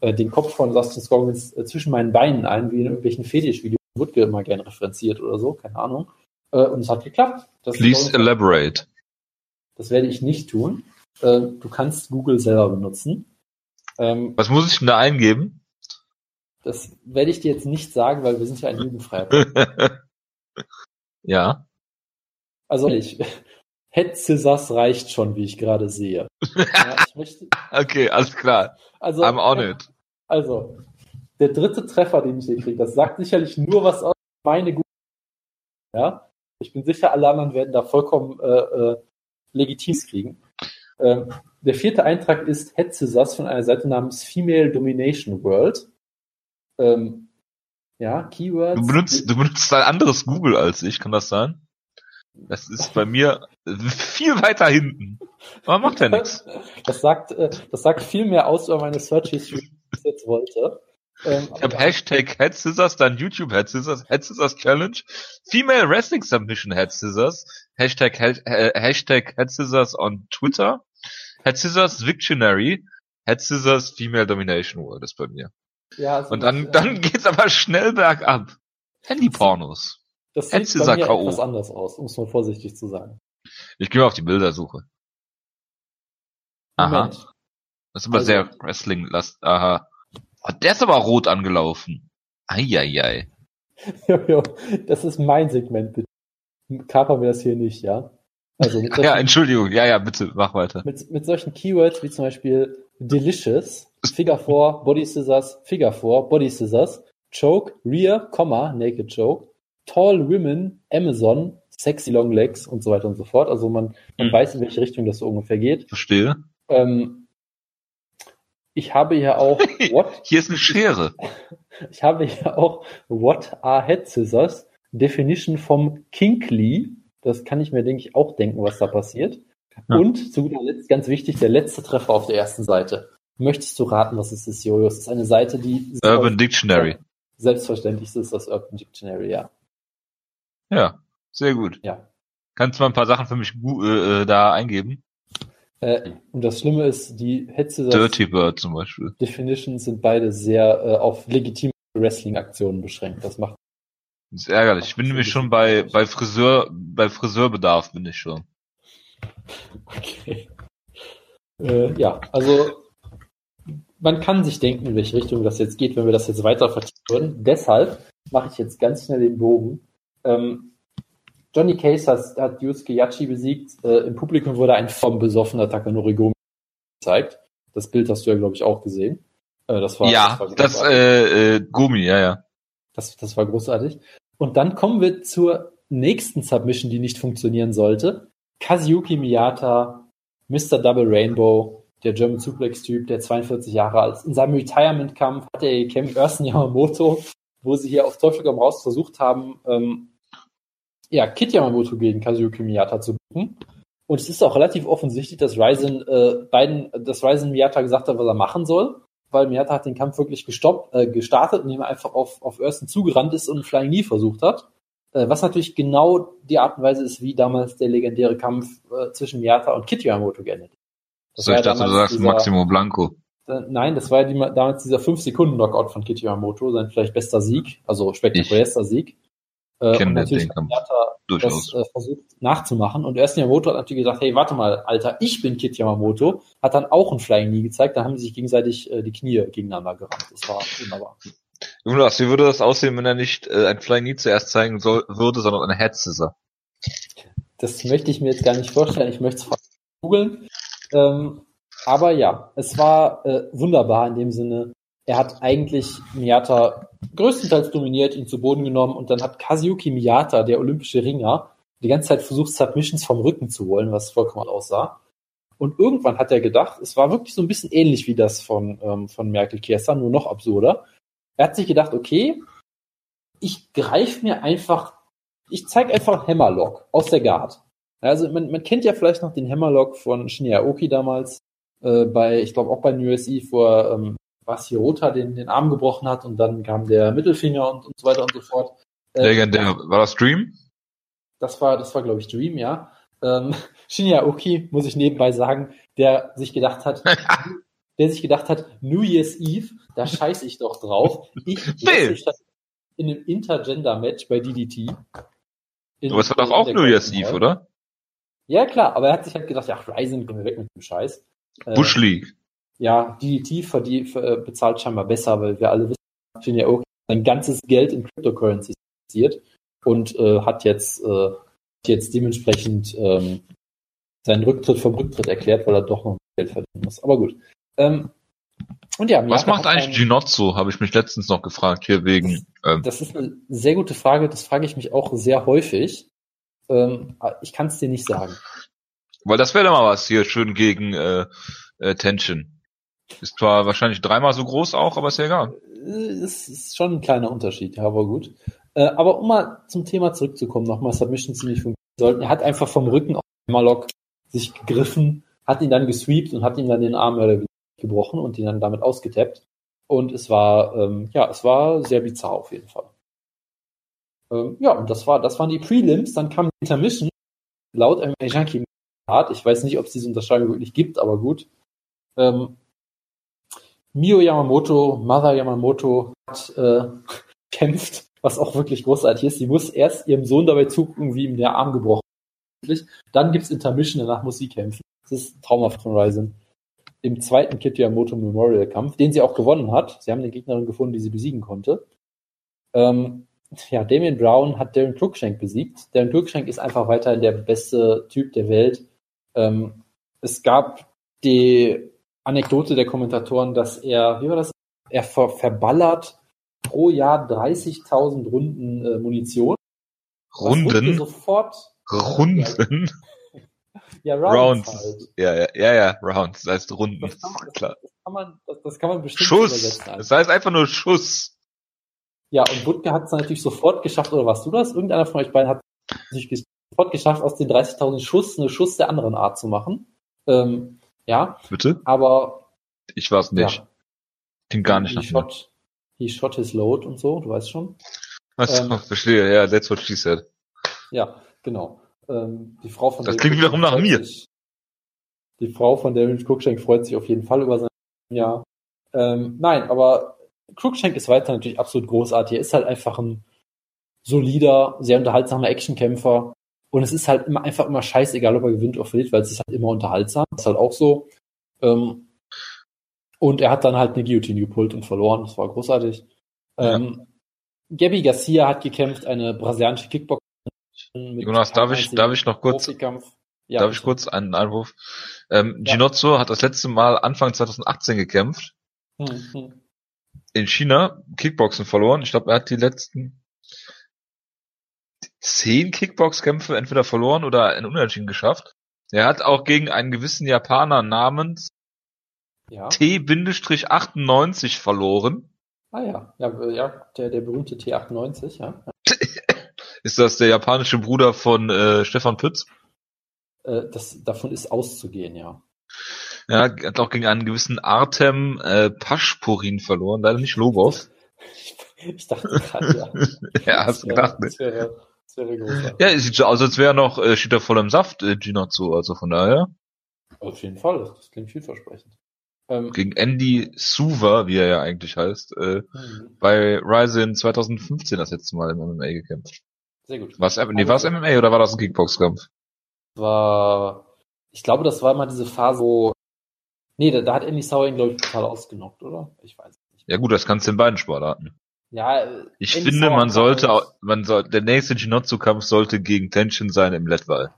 äh, den Kopf von Dustin Scoggins äh, zwischen meinen Beinen ein, wie in irgendwelchen Fetisch-Videos Woodke immer gerne referenziert oder so, keine Ahnung. Äh, und es hat geklappt. Das Please elaborate. Das werde ich nicht tun. Äh, du kannst Google selber benutzen. Ähm, Was muss ich denn da eingeben? Das werde ich dir jetzt nicht sagen, weil wir sind ja ein jugendfreier. ja. Also ich, Scissors reicht schon, wie ich gerade sehe. Ja, möchte, okay, alles klar. Also, I'm on it. Also, der dritte Treffer, den ich hier kriege, das sagt sicherlich nur was aus meine Google. Ja, ich bin sicher, alle anderen werden da vollkommen äh, äh, legitim kriegen. Ähm, der vierte Eintrag ist Scissors von einer Seite namens Female Domination World. Ähm, ja, Keywords. Du benutzt, du benutzt ein anderes Google als ich, kann das sein? Das ist bei mir viel weiter hinten. Aber macht ja nichts. Das sagt, äh, das sagt viel mehr aus über meine Search History, als ich jetzt wollte. Ähm, ich habe Hashtag Head Scissors, dann YouTube Head Scissors, Head Scissors Challenge, Female Wrestling Submission Head Scissors, Hashtag, äh, Hashtag Head Scissors on Twitter, Head Scissors Victionary, Head Scissors Female Domination World ist bei mir. Ja, also Und dann, das, dann geht's aber schnell bergab. Handy-Pornos. Das sieht Head bei mir K.O. etwas anders aus, um es mal vorsichtig zu sagen. Ich gehe mal auf die Bildersuche. Aha. Moment. Das ist aber also, sehr Wrestling-last. Aha. Oh, der ist aber rot angelaufen. Eieiei. jo, jo, das ist mein Segment, bitte. Kapern wir das hier nicht, ja? Also mit solchen, ja, Entschuldigung, ja, ja, bitte, mach weiter. Mit, mit solchen Keywords wie zum Beispiel Delicious, Figure 4, Body Scissors, Figure 4, Body Scissors, Choke, Rear, Komma, Naked Choke, Tall Women, Amazon, Sexy Long Legs und so weiter und so fort. Also man, man hm. weiß, in welche Richtung das so ungefähr geht. Verstehe. Ähm, ich habe ja auch What? Hier ist eine Schere. Ich habe ja auch What are Head Scissors? Definition vom Kinkly. Das kann ich mir, denke ich, auch denken, was da passiert. Ja. Und zu guter Letzt, ganz wichtig, der letzte Treffer auf der ersten Seite. Möchtest du raten, was es ist, Jojo? Es ist eine Seite, die... Urban Dictionary. Selbstverständlich ist das Urban Dictionary, ja. Ja, sehr gut. Ja. Kannst du mal ein paar Sachen für mich äh, äh da eingeben? Äh, und das Schlimme ist, die Hetze Dirty Bird zum Beispiel. Definitions sind beide sehr äh, auf legitime Wrestling-Aktionen beschränkt. Das macht. Das ist ärgerlich. Ich bin nämlich schon bei, bei Friseur, bei Friseurbedarf bin ich schon. Okay. Äh, ja, also man kann sich denken, in welche Richtung das jetzt geht, wenn wir das jetzt weiter vertiefen würden. Deshalb mache ich jetzt ganz schnell den Bogen. Ähm, Johnny Case hat, hat Yusuke Yachi besiegt. Äh, Im Publikum wurde ein vom besoffener Takanori Gomi gezeigt. Das Bild hast du ja, glaube ich, auch gesehen. Äh, das war, ja, das, war das äh, äh, Gumi, ja, ja. Das, das war großartig. Und dann kommen wir zur nächsten Submission, die nicht funktionieren sollte. Kazuyuki Miyata, Mr. Double Rainbow, der German Suplex-Typ, der 42 Jahre alt ist. In seinem Retirement-Kampf hat er gekämpft, Ersten Yamamoto, wo sie hier auf Teufel komm raus versucht haben, ähm, ja, Kit Yamamoto gegen Kazuyuki Miyata zu buchen. Und es ist auch relativ offensichtlich, dass Ryzen äh, beiden, dass Ryzen Miyata gesagt hat, was er machen soll, weil Miyata hat den Kampf wirklich gestoppt, äh, gestartet, indem er einfach auf, auf Ersten zugerannt ist und Flying Knee versucht hat. Äh, was natürlich genau die Art und Weise ist, wie damals der legendäre Kampf äh, zwischen Miyata und Kit Yamamoto geendet. Das so, ich dachte, du sagst dieser, Maximo Blanco. Äh, nein, das war ja die, damals dieser 5-Sekunden-Knockout von Kit Yamamoto, sein vielleicht bester Sieg, also spektakulärster Sieg. Äh, und natürlich hat Miyata das äh, versucht nachzumachen. Und erst Yamamoto hat natürlich gesagt, hey, warte mal, Alter, ich bin Kit Yamamoto. Hat dann auch ein Flying Knee gezeigt. Da haben sie sich gegenseitig äh, die Knie gegeneinander gerammt. Das war wunderbar. Jonas, wie würde das aussehen, wenn er nicht äh, ein Flying Knee zuerst zeigen soll, würde, sondern eine Head Scissor? Das möchte ich mir jetzt gar nicht vorstellen. Ich möchte es googeln. Ähm, aber ja, es war äh, wunderbar in dem Sinne. Er hat eigentlich Miyata größtenteils dominiert, ihn zu Boden genommen und dann hat Kazuyuki Miyata, der olympische Ringer, die ganze Zeit versucht, Submissions vom Rücken zu holen, was vollkommen aussah. Und irgendwann hat er gedacht, es war wirklich so ein bisschen ähnlich wie das von, ähm, von Merkel Kiesa, nur noch absurder. Er hat sich gedacht, okay, ich greife mir einfach, ich zeige einfach Hammerlock aus der Guard. Also man, man kennt ja vielleicht noch den Hammerlock von Shinya Oki damals, äh, bei, ich glaube auch bei USI vor ähm, was Hirota den, den Arm gebrochen hat und dann kam der Mittelfinger und, und so weiter und so fort. Äh, Legendär. War das Dream? Das war, das war, glaube ich, Dream, ja. Ähm, Shinya Oki, muss ich nebenbei sagen, der sich gedacht hat, der sich gedacht hat, New Year's Eve, da scheiße ich doch drauf. Ich nee. in einem Intergender-Match bei DDT. In, aber es war doch auch New Year's Eve, oder? Ja, klar, aber er hat sich halt gedacht, ja, Ryzen, gehen wir weg mit dem Scheiß. Äh, Bush League ja, DDT verdient, äh, bezahlt scheinbar besser, weil wir alle wissen, Shinya Oki sein ganzes Geld in Cryptocurrencies investiert und äh, hat jetzt äh, jetzt dementsprechend ähm, seinen Rücktritt vom Rücktritt erklärt, weil er doch noch Geld verdienen muss. Aber gut. Ähm, und ja, was macht eigentlich Ginozzo? Habe ich mich letztens noch gefragt hier wegen. Ähm, das ist eine sehr gute Frage. Das frage ich mich auch sehr häufig. Ähm, ich kann es dir nicht sagen. Weil das wäre doch mal was hier schön gegen äh, äh, Tension. Ist zwar wahrscheinlich dreimal so groß auch, aber ist ja egal. Es ist schon ein kleiner Unterschied, ja, aber gut. Äh, aber um mal zum Thema zurückzukommen, nochmal Submission ziemlich funktionieren sollten. Er hat einfach vom Rücken auf Malok sich gegriffen, hat ihn dann gesweept und hat ihm dann den Arm gebrochen und ihn dann damit ausgetappt. Und es war, ähm, ja, es war sehr bizarr auf jeden Fall. Ähm, ja, und das war, das waren die Prelims. Dann kam die Intermission. Laut Junkie Art. Ich weiß nicht, ob es diese Unterscheidung wirklich gibt, aber gut. Ähm, Mio Yamamoto, Mother Yamamoto hat äh, kämpft, was auch wirklich großartig ist. Sie muss erst ihrem Sohn dabei zugucken, wie ihm der Arm gebrochen ist. Dann gibt's Intermission, danach muss sie kämpfen. Das ist traumhaft von Ryzen. Im zweiten Kit Yamamoto Memorial Kampf, den sie auch gewonnen hat. Sie haben eine Gegnerin gefunden, die sie besiegen konnte. Ähm, ja, Damien Brown hat Darren Cruikshank besiegt. Darren Cruikshank ist einfach weiterhin der beste Typ der Welt. Ähm, es gab die Anekdote der Kommentatoren, dass er, wie war das? Er ver verballert pro Jahr 30.000 Runden äh, Munition. Runden? Sofort. Runden? Ja, Rounds. Rounds. Halt. Ja, ja, ja, ja, Rounds. Das heißt Runden. Das kann man, Klar. Das, kann man, das, das kann man bestimmt Schuss. Das heißt einfach nur Schuss. Ja, und Butke hat es natürlich sofort geschafft, oder warst du das? Irgendeiner von euch beiden hat sich sofort geschafft, aus den 30.000 Schuss eine Schuss der anderen Art zu machen. Ähm, ja. Bitte? Aber. Ich war's nicht. Ja. Klingt gar nicht he nach shot, He shot his load und so, du weißt schon. Was, ähm, verstehe, ja, that's what she said. Ja, genau. Ähm, die Frau von Das klingt wiederum nach mir. Sich, die Frau von David Cruikshank freut sich auf jeden Fall über sein Jahr. Ähm, nein, aber Cruikshank ist weiter natürlich absolut großartig. Er ist halt einfach ein solider, sehr unterhaltsamer Actionkämpfer, und es ist halt immer einfach immer scheißegal, ob er gewinnt oder verliert, weil es ist halt immer unterhaltsam. Das ist halt auch so. Ähm, Und er hat dann halt eine Guillotine gepult und verloren. Das war großartig. Ja. Ähm, Gabby Garcia hat gekämpft, eine brasilianische Kickbox. Jonas, darf ich, darf ich noch kurz, ja, darf ich kurz einen Einwurf? Ähm, ja. Ginozzo hat das letzte Mal Anfang 2018 gekämpft. Hm, hm. In China Kickboxen verloren. Ich glaube, er hat die letzten zehn Kickboxkämpfe entweder verloren oder in Unentschieden geschafft. Er hat auch gegen einen gewissen Japaner namens ja. T-98 verloren. Ah ja, ja, ja der, der berühmte T98, ja. ist das der japanische Bruder von äh, Stefan Pütz? Äh, das, davon ist auszugehen, ja. Ja, hat auch gegen einen gewissen Artem äh, Paschpurin verloren, leider nicht Lobov. Ich, ich dachte gerade, ja. ja, hast du gedacht, ne? Das das großartig. Ja, es sieht so aus, als wäre noch, äh, steht da voll im Saft, äh, Ginotsu, also von daher. Auf jeden Fall, das klingt vielversprechend. Ähm, gegen Andy Suva, wie er ja eigentlich heißt, äh, mhm. bei Ryzen 2015 das letzte Mal im MMA gekämpft. Sehr gut. Was, nee, war es MMA oder war das ein Kickbox-Kampf? War, ich glaube, das war mal diese Phase, wo, nee, da, da hat Andy Sauer ihn, glaube ich, total ausgenockt, oder? Ich weiß nicht. Ja gut, das kannst du in beiden Sportarten. Ja, ich finde, man sollte, man soll, der nächste Jinotsu-Kampf sollte gegen Tension sein im Letwall.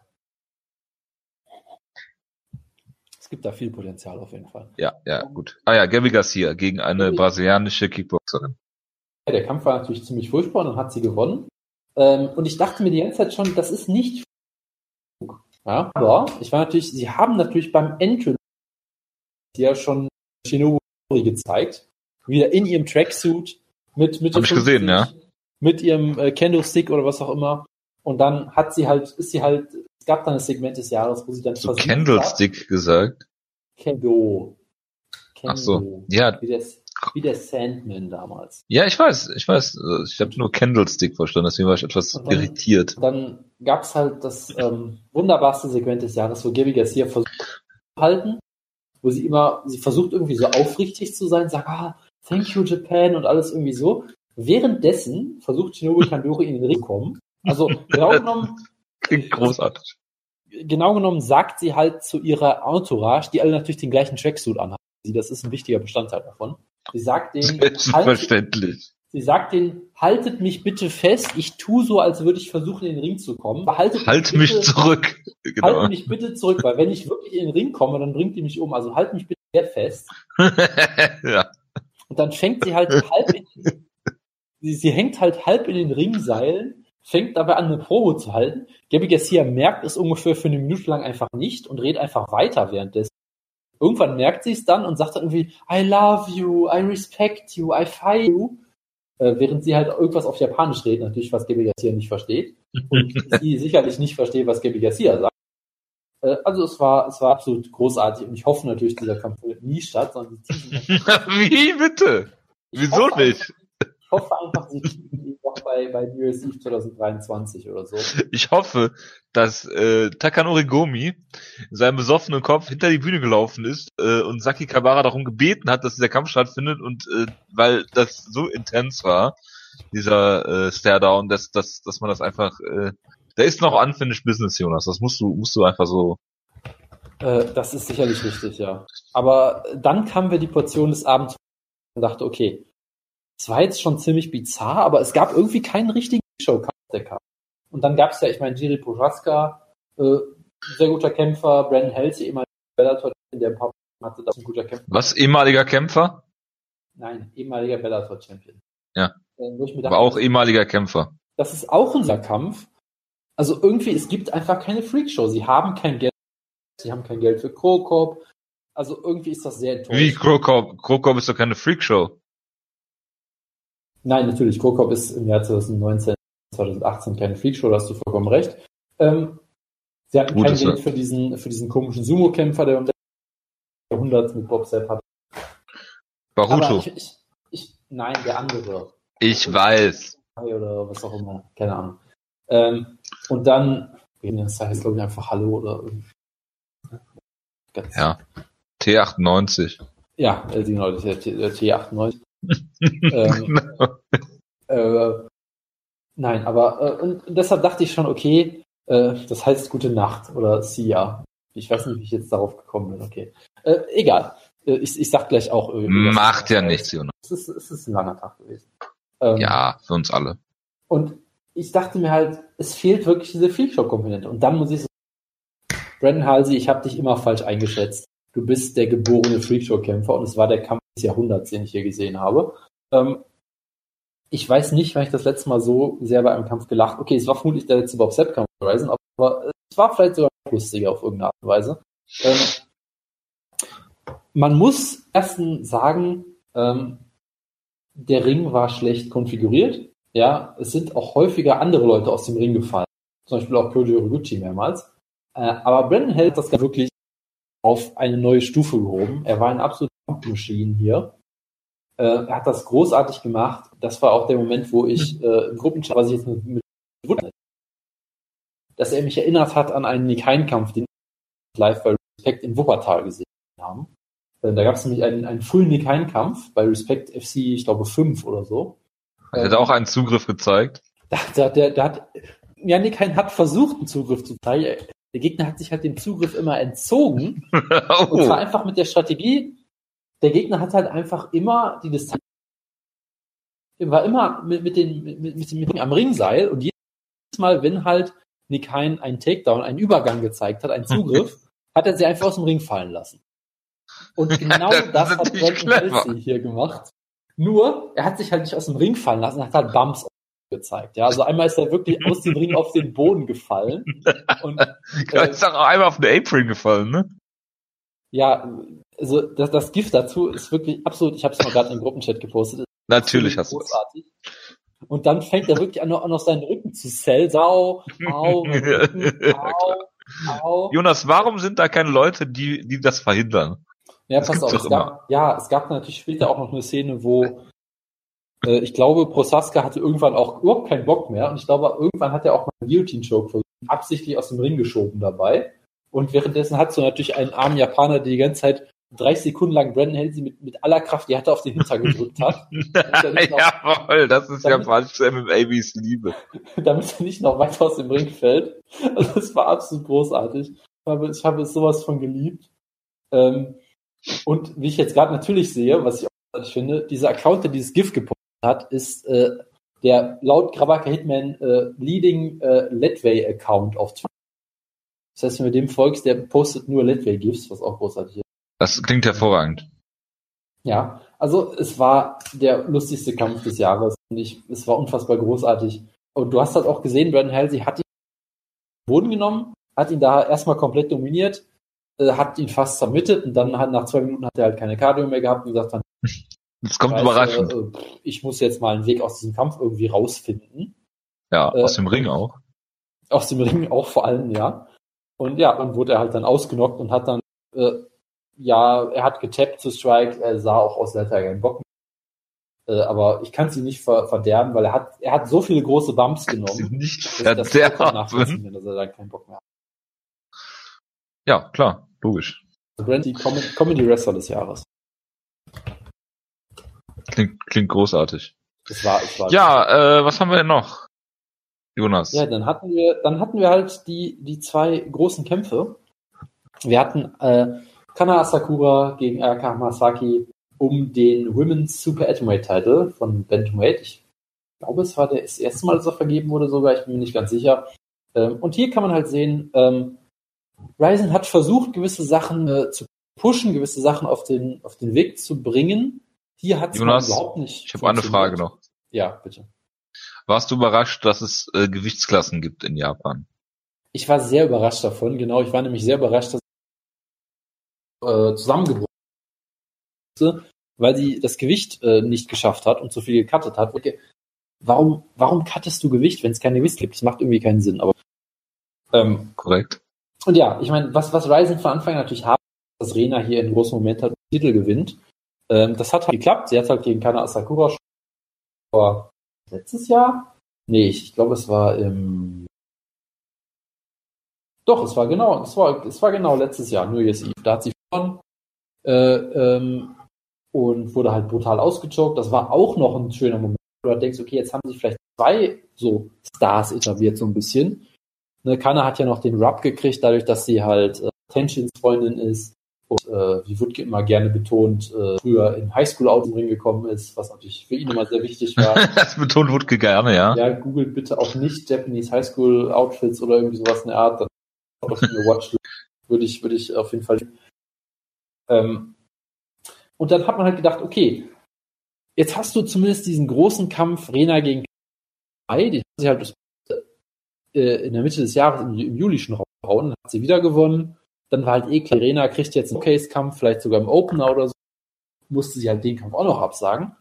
Es gibt da viel Potenzial auf jeden Fall. Ja, ja, gut. Ah ja, Gabby Garcia gegen eine brasilianische Kickboxerin. Ja, der Kampf war natürlich ziemlich furchtbar und dann hat sie gewonnen. Ähm, und ich dachte mir die ganze Zeit schon, das ist nicht ja, aber ich war natürlich, sie haben natürlich beim Entrance ja schon Shinobu gezeigt, wieder in ihrem Tracksuit mit mit Hab ich gesehen, ja. mit ihrem äh, Candlestick oder was auch immer. Und dann hat sie halt, ist sie halt es gab dann ein Segment des Jahres, wo sie dann so Candlestick hat. gesagt. Kendo. Kendo. Ach so, ja. Wie der, wie der Sandman damals. Ja, ich weiß, ich weiß. Ich habe nur Candlestick verstanden, deswegen war ich etwas dann, irritiert. Dann gab's halt das ähm, wunderbarste Segment des Jahres, wo Gabby Garcia versucht zu halten, wo sie immer, sie versucht irgendwie so aufrichtig zu sein, sagt, ah, thank you Japan und alles irgendwie so. Währenddessen versucht Shinobu Kandori in den Ring zu kommen. Also genau genommen Klingt großartig. Genau genommen sagt sie halt zu ihrer Entourage, die alle natürlich den gleichen Tracksuit anhaben. Das ist ein wichtiger Bestandteil davon. Sie sagt denen, Selbstverständlich. Haltet, sie sagt denen, haltet mich bitte fest, ich tue so, als würde ich versuchen, in den Ring zu kommen. Haltet halt mich, bitte, zurück. Genau. Haltet mich bitte zurück, weil wenn ich wirklich in den Ring komme, dann bringt die mich um. Also halt mich bitte sehr fest. ja. Und dann fängt sie halt halb in, sie, sie hängt halt halb in den Ringseilen fängt dabei an, eine Probe zu halten. Gabby Garcia merkt es ungefähr für eine Minute lang einfach nicht und redet einfach weiter währenddessen. Irgendwann merkt sie es dann und sagt dann irgendwie, I love you, I respect you, I fight you. Äh, während sie halt irgendwas auf Japanisch redet, natürlich, was Gabby Garcia nicht versteht. Und sie sicherlich nicht versteht, was Gabby Garcia sagt. Äh, also es war, es war absolut großartig und ich hoffe natürlich, dieser Kampf findet nie statt, sondern Wie bitte? Wieso nicht? Ich hoffe einfach, sie kriegen noch bei, bei UFC 2023 oder so. Ich hoffe, dass äh, Takanori Gomi seinem besoffenen Kopf hinter die Bühne gelaufen ist äh, und Saki Kabara darum gebeten hat, dass dieser Kampf stattfindet und äh, weil das so intens war, dieser äh, Stare-Down, dass, dass, dass man das einfach äh, da ist noch unfinished business, Jonas. Das musst du, musst du einfach so. Äh, das ist sicherlich richtig, ja. Aber dann kamen wir die Portion des Abends und dachte, okay, es war jetzt schon ziemlich bizarr, aber es gab irgendwie keinen richtigen Showkampf der Karte. Und dann gab es ja, ich meine, Jiri Prochaska, äh, sehr guter Kämpfer, Brandon Halsey, ehemaliger Bellator, der ein paar hatte, das ein guter Kämpfer. Was, ehemaliger Kämpfer? Nein, ehemaliger Bellator-Champion. Ja. Äh, aber auch ehemaliger Kämpfer. Das ist auch unser Kampf. Also irgendwie, es gibt einfach keine Freakshow. Sie haben kein Geld, sie haben kein Geld für Krokop. Also irgendwie ist das sehr enttäuschend. Wie Krokop? Krokop ist doch keine Freakshow. Nein, natürlich, Krokop ist im Jahr 2019, 2018 keine Freakshow, da hast du vollkommen recht. Ähm, sie hatten Gut, kein Geld für diesen, für diesen komischen Sumo-Kämpfer, der im Jahrhundert mit Bob Sepp hat. Baruto. Ich, ich, ich, nein, der andere. Ich weiß. Oder was auch immer, keine Ahnung. Ähm, und dann, das heißt glaube ich einfach Hallo oder irgendwie. Ja. T98. Ja, äh, genau, das ist der T98 ähm, äh, nein, aber äh, und deshalb dachte ich schon, okay, äh, das heißt gute Nacht oder Sia. Ich weiß nicht, wie ich jetzt darauf gekommen bin, okay. Äh, egal. Ich, ich sag gleich auch irgendwie. Macht ja nichts, Jonas. Es ist, es ist ein langer Tag gewesen. Ähm, ja, für uns alle. Und ich dachte mir halt, es fehlt wirklich diese Freakshow-Komponente. Und dann muss ich sagen, Brandon Halsey, ich habe dich immer falsch eingeschätzt. Du bist der geborene Freakshow-Kämpfer und es war der Kampf des Jahrhunderts, den ich hier gesehen habe. Ähm, ich weiß nicht, wann ich das letzte Mal so sehr bei einem Kampf gelacht. Okay, es war vermutlich der letzte Bob Sepp-Kampf Horizon, aber es war vielleicht sogar lustiger auf irgendeine Art und Weise. Ähm, man muss erstens sagen, ähm, der Ring war schlecht konfiguriert. Ja, es sind auch häufiger andere Leute aus dem Ring gefallen. Zum Beispiel auch Koji Horiguchi mehrmals. Äh, aber Brandon hält das wirklich auf eine neue Stufe gehoben. Er war ein absoluter Kampfmaschine hier. Äh, er hat das großartig gemacht. Das war auch der Moment, wo ich äh, im Gruppenchat, was ich jetzt mit, mit dass er mich erinnert hat an einen Nick Hein-Kampf, den wir live bei Respect in Wuppertal gesehen haben. Äh, da gab es nämlich einen, einen Full Nick Hein-Kampf bei Respect FC, ich glaube, 5 oder so. Er hat ähm, auch einen Zugriff gezeigt. Da, da, der, der hat, ja, Nick Hein hat versucht, einen Zugriff zu zeigen. Der Gegner hat sich halt den Zugriff immer entzogen. oh. Und zwar einfach mit der Strategie, der Gegner hat halt einfach immer die Distanz, war immer mit, mit, den, mit, mit, mit, am Ringseil und jedes Mal, wenn halt Nick Hein einen Takedown, einen Übergang gezeigt hat, einen Zugriff, hat er sie einfach aus dem Ring fallen lassen. Und genau das, das hat Brandon Halsey hier gemacht. Nur, er hat sich halt nicht aus dem Ring fallen lassen, er hat halt Bumps gezeigt. Ja, also einmal ist er wirklich aus dem Ring auf den Boden gefallen. Und, äh, ist auch einmal auf den Apron gefallen, ne? Ja, also das, das Gift dazu ist wirklich absolut, ich habe es mal gerade im Gruppenchat gepostet. Natürlich hast du es. Und dann fängt er wirklich an, noch, an noch seinen Rücken zu sell. Sau, au, Rücken, au, au. Jonas, warum sind da keine Leute, die, die das verhindern? Ja, das pass auf. Es gab, ja, es gab natürlich später auch noch eine Szene, wo äh, ich glaube, Prosaska hatte irgendwann auch überhaupt keinen Bock mehr. Und ich glaube, irgendwann hat er auch mal einen Guillotine-Choke absichtlich aus dem Ring geschoben dabei. Und währenddessen hat so natürlich einen armen Japaner, der die ganze Zeit 30 Sekunden lang Brandon Halsey mit, mit aller Kraft, die hatte auf den Hinter gedrückt hat. Jawohl, das ist damit, japanische MMA, wie ich liebe. damit er nicht noch weiter aus dem Ring fällt. Also das war absolut großartig. Ich habe, ich habe sowas von geliebt. Ähm, und wie ich jetzt gerade natürlich sehe, was ich auch finde, dieser Account, der dieses GIF gepostet hat, ist äh, der laut Grabaka Hitman äh, Leading äh, Letway Account auf Twitter. Das heißt, wenn du dem folgst, der postet nur Letway GIFs, was auch großartig ist. Das klingt hervorragend. Ja, also es war der lustigste Kampf des Jahres und ich, es war unfassbar großartig. Und du hast halt auch gesehen, Brandon Halsey hat ihn Boden genommen, hat ihn da erstmal komplett dominiert, äh, hat ihn fast submitted und dann hat nach zwei Minuten hat er halt keine Cardio mehr gehabt und gesagt dann, das kommt überraschend. Äh, ich muss jetzt mal einen Weg aus diesem Kampf irgendwie rausfinden. Ja, äh, aus dem Ring auch. Aus dem Ring auch vor allem, ja. Und ja, dann wurde er halt dann ausgenockt und hat dann äh, ja, er hat getappt zu Strike, er sah auch aus, als hätte er keinen Bock mehr. Äh, aber ich kann sie nicht ver verderben, weil er hat, er hat so viele große Bumps genommen. Nicht verderben. Nachvollziehen, dass er da keinen Bock mehr hat. Ja, klar, logisch. Brandy Com Comedy Wrestler des Jahres. Klingt, klingt großartig. Das war, das war ja, äh, was haben wir denn noch? Jonas. Ja, dann hatten wir, dann hatten wir halt die, die zwei großen Kämpfe. Wir hatten äh, Kana Asakura gegen Ayaka Hamasaki um den Women's Super Atomweight Title von Bantamweight. Ich glaube, es war das erste Mal, dass er vergeben wurde sogar, ich bin mir nicht ganz sicher. Ähm, und hier kann man halt sehen, ähm, Ryzen hat versucht, gewisse Sachen äh, zu pushen, gewisse Sachen auf den, auf den Weg zu bringen. Hier hat es überhaupt nicht. Ich habe eine Frage noch. Ja, bitte. Warst du überrascht, dass es äh, Gewichtsklassen gibt in Japan? Ich war sehr überrascht davon, genau. Ich war nämlich sehr überrascht, dass äh, zusammengebrochen weil sie das Gewicht äh, nicht geschafft hat und zu viel gecuttet hat. Okay. Warum, warum cuttest du Gewicht, wenn es kein Gewicht gibt? Das macht irgendwie keinen Sinn. Aber ähm, korrekt. Und ja, ich meine, was was Ryzen von Anfang natürlich haben, dass Rena hier in großen Moment hat den Titel gewinnt. Ähm, das hat halt geklappt. Sie hat halt gegen Kana Asakura vor letztes Jahr. Nee, ich, glaube, es war im doch, es war genau, es war, es war genau letztes Jahr, New Year's Eve. Da hat sie verloren äh, ähm, und wurde halt brutal ausgechoked. Das war auch noch ein schöner Moment, wo du denkst, okay, jetzt haben sich vielleicht zwei so Stars etabliert, so ein bisschen. Ne, Kana hat ja noch den Rub gekriegt, dadurch, dass sie halt äh, Tensions Freundin ist. Und äh, wie Wutke immer gerne betont, äh, früher in Highschool aus dem Ring gekommen ist, was natürlich für ihn immer sehr wichtig war. das betont Wutke gerne, ja. Ja, googelt bitte auch nicht Japanese Highschool Outfits oder irgendwie sowas in der Art. Dann auf eine Watchlist würde ich, würde ich auf jeden Fall. Ähm, und dann hat man halt gedacht, okay, jetzt hast du zumindest diesen großen Kampf Rena gegen Kai, den hat sie halt äh, in der Mitte des Jahres im, im Juli schon rausgehauen, hat sie wieder gewonnen dann war halt eh klar, Arena kriegt jetzt einen Case-Kampf, vielleicht sogar im Opener oder so. Musste sie halt den Kampf auch noch absagen.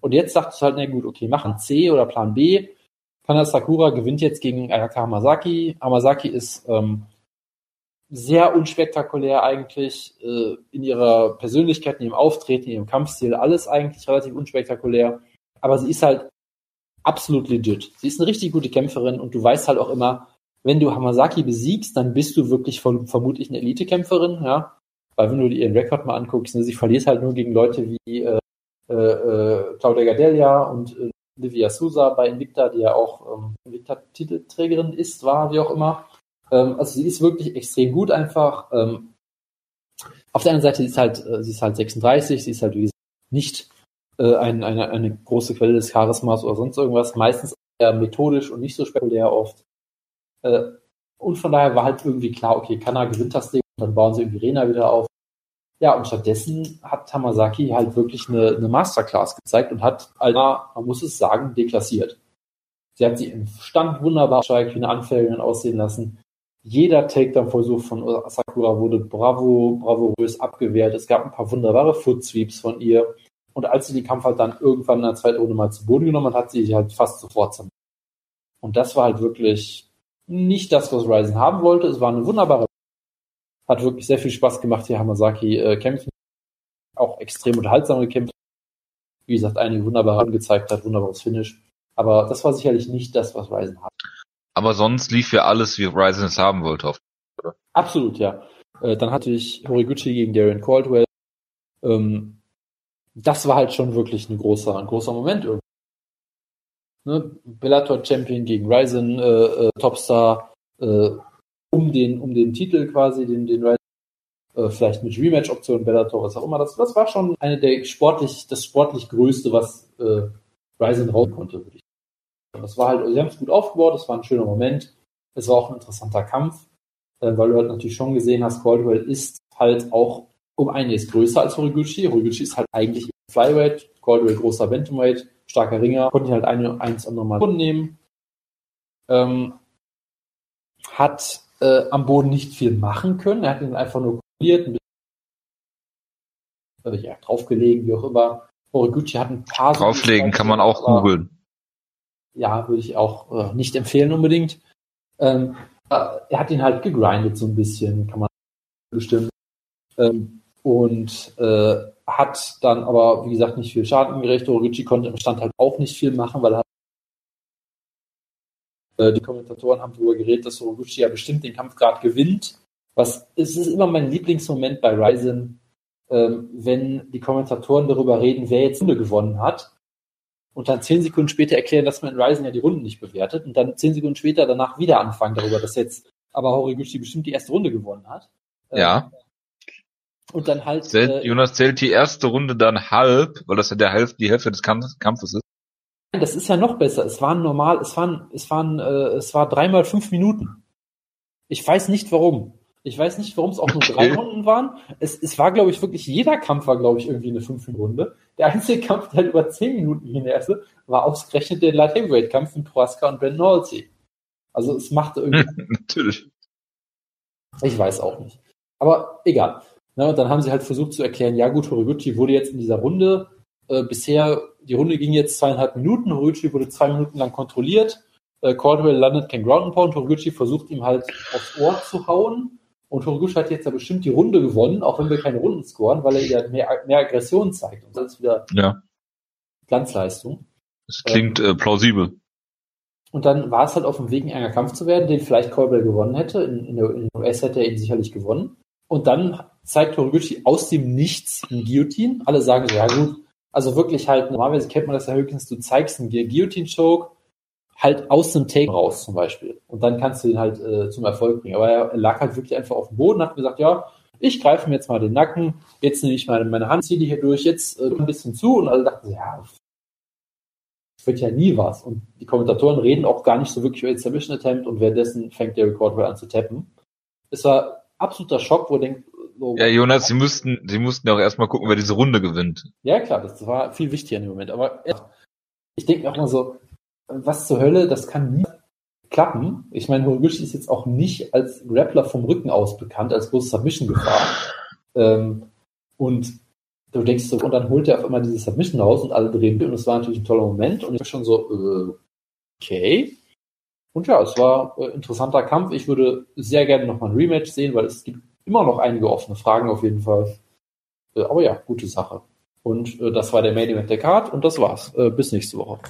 Und jetzt sagt es halt, na gut, okay, machen C oder Plan B. Kana Sakura gewinnt jetzt gegen Ayaka Hamasaki. Hamasaki ist ähm, sehr unspektakulär eigentlich äh, in ihrer Persönlichkeit, in ihrem Auftreten, in ihrem Kampfstil, alles eigentlich relativ unspektakulär. Aber sie ist halt absolut legit. Sie ist eine richtig gute Kämpferin und du weißt halt auch immer, wenn du Hamasaki besiegst, dann bist du wirklich vermutlich eine Elitekämpferin, ja. Weil wenn du dir ihren Rekord mal anguckst, ne, sie verliert halt nur gegen Leute wie äh, äh, Claudia Gadelia und äh, Livia Sousa bei Invicta, die ja auch ähm, Invicta-Titelträgerin ist, war, wie auch immer. Ähm, also sie ist wirklich extrem gut einfach. Ähm, auf der anderen Seite sie ist halt, äh, sie ist halt 36, sie ist halt wie gesagt nicht äh, ein, eine, eine große Quelle des Charismas oder sonst irgendwas, meistens eher methodisch und nicht so spekulär oft. Äh, und von daher war halt irgendwie klar, okay, Kanna gewinnt das Ding, dann bauen sie irgendwie Rena wieder auf. Ja, und stattdessen hat Tamasaki halt wirklich eine, eine Masterclass gezeigt und hat Alma, man muss es sagen, deklassiert. Sie hat sie im Stand wunderbar wie eine Anfängerin aussehen lassen. Jeder Takedown-Versuch von Sakura wurde bravo, bravourös abgewehrt. Es gab ein paar wunderbare Footsweeps von ihr. Und als sie den Kampf halt dann irgendwann in der zweiten Runde mal zu Boden genommen hat, hat sie sich halt fast sofort zermürbt. Und das war halt wirklich nicht das, was Ryzen haben wollte. Es war eine wunderbare. Hat wirklich sehr viel Spaß gemacht, hier Hamasaki äh, kämpfen. Auch extrem unterhaltsam gekämpft. Wie gesagt, einige wunderbare gezeigt hat, wunderbares Finish. Aber das war sicherlich nicht das, was Ryzen hat. Aber sonst lief ja alles, wie Ryzen es haben wollte. Oder? Absolut, ja. Äh, dann hatte ich Horiguchi gegen Darren Caldwell. Ähm, das war halt schon wirklich ein großer, ein großer Moment irgendwie ne, Bellator Champion gegen Ryzen äh, äh, Topstar äh, um den um den Titel quasi, den den Ryzen äh, vielleicht mit Rematch-Option Bellator, was auch immer. Das, das war schon eine der sportlich das sportlich größte, was äh, Ryzen raus konnte, würde. Das war halt, sie haben es gut aufgebaut, das war ein schöner Moment. Es war auch ein interessanter Kampf, äh, weil du halt natürlich schon gesehen hast, Caldwell ist halt auch um einiges größer als Horiguchi. Horiguchi ist halt eigentlich Flyweight, Caldwell großer Bantamweight starker Ringer, konnte ihn halt eine, eins andere Mal nehmen. Ähm, hat äh, am Boden nicht viel machen können. Er hat ihn einfach nur kontrolliert, ein bisschen, äh, ja, draufgelegen, wie auch immer. Horiguchi hat ein paar... Drauflegen kann man auch googeln. Ja, würde ich auch äh, nicht empfehlen unbedingt. Ähm, äh, er hat ihn halt gegrindet so ein bisschen, kann man bestimmt. Ähm, und äh, hat dann aber, wie gesagt, nicht viel Schaden angerecht. Orici konnte im Stand halt auch nicht viel machen, weil er äh, die Kommentatoren haben darüber geredet, dass Oroguchi ja bestimmt den Kampf gerade gewinnt. Was es ist immer mein Lieblingsmoment bei Ryzen, ähm, wenn die Kommentatoren darüber reden, wer jetzt Runde gewonnen hat. Und dann zehn Sekunden später erklären, dass man in Ryzen ja die Runden nicht bewertet. Und dann zehn Sekunden später danach wieder anfangen darüber, dass jetzt aber Horiguchi bestimmt die erste Runde gewonnen hat. Ja. Und dann halt. Zählt, äh, Jonas zählt die erste Runde dann halb, weil das ja der Hälfte, die Hälfte des Kampfes ist. Das ist ja noch besser. Es waren normal, es waren, es waren, äh, es war dreimal fünf Minuten. Ich weiß nicht warum. Ich weiß nicht, warum es auch nur okay. drei Runden waren. Es, es war, glaube ich, wirklich, jeder Kampf war, glaube ich, irgendwie eine fünf Runde. Der einzige Kampf, der halt über zehn Minuten erste, war ausgerechnet der Light Heavyweight Kampf mit Proaska und Ben Halsey. Also es machte irgendwie. Natürlich. Ich weiß auch nicht. Aber egal. Ja, und dann haben sie halt versucht zu erklären, ja gut, Horiguchi wurde jetzt in dieser Runde, äh, bisher, die Runde ging jetzt zweieinhalb Minuten, Horiguchi wurde zwei Minuten lang kontrolliert, äh, Caldwell landet kein Ground and Pound, Horiguchi versucht ihm halt aufs Ohr zu hauen und Horiguchi hat jetzt ja bestimmt die Runde gewonnen, auch wenn wir keine Runden scoren, weil er ja mehr, mehr Aggression zeigt und ist wieder ja. Glanzleistung. Das klingt ähm, äh, plausibel. Und dann war es halt auf dem Weg, ein enger Kampf zu werden, den vielleicht Caldwell gewonnen hätte. In, in, der, US hätte er ihn sicherlich gewonnen. Und dann zeigt Horiguchi aus dem Nichts ein Guillotine. Alle sagen so, ja gut, also wirklich halt, normalerweise kennt man das ja höchstens, du zeigst einen Guillotine-Choke halt aus dem Take raus zum Beispiel. Und dann kannst du ihn halt äh, zum Erfolg bringen. Aber er lag halt wirklich einfach auf dem Boden, hat gesagt, ja, ich greife mir jetzt mal den Nacken, jetzt nehme ich meine, meine Hand, ziehe die hier durch, jetzt äh, ein bisschen zu und alle dachten, ja, wird ja nie was. Und die Kommentatoren reden auch gar nicht so wirklich über den Submission Attempt und währenddessen fängt der Recorder an zu tappen. Es war absoluter Schock, wo denkt, so, Ja, Jonas, sie mussten, sie mussten ja auch erstmal gucken, wer diese Runde gewinnt. ja klar, das war viel wichtiger in dem Moment. Aber ich denke auch mal so, was zur Hölle, das kann nie klappen. Ich meine, Horiguchi ist jetzt auch nicht als Grappler vom Rücken aus bekannt, als große Submission-Gefahr. ähm, und du denkst so, und dann holt er auf einmal diese Submission raus und alle drehen durch und es war natürlich ein toller Moment und ich war schon so, äh, okay. Und ja, es war äh, interessanter Kampf. Ich würde sehr gerne nochmal ein Rematch sehen, weil es gibt immer noch einige offene Fragen auf jeden Fall. Äh, aber ja, gute Sache. Und äh, das war der Main Event der Card und das war's. Äh, bis nächste Woche.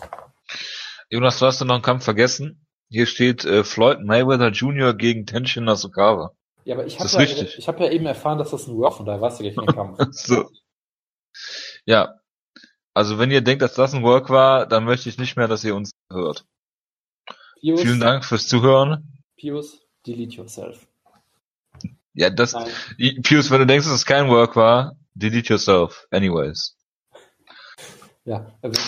Jonas, du hast doch noch einen Kampf vergessen. Hier steht äh, Floyd Mayweather Jr. gegen Tenshin Nasukawa. Ja, aber ich habe ja, richtig. ich hab ja eben erfahren, dass das ein Work, von daher warst du gleich kein Kampf. So. Ja. Also wenn ihr denkt, dass das ein Work war, dann möchte ich nicht mehr, dass ihr uns hört. Pius, Vielen Dank fürs Zuhören. Pius, delete yourself. Ja, das, Nein. Pius, wenn du denkst, dass es kein Work war, delete yourself. Anyways. Ja, also,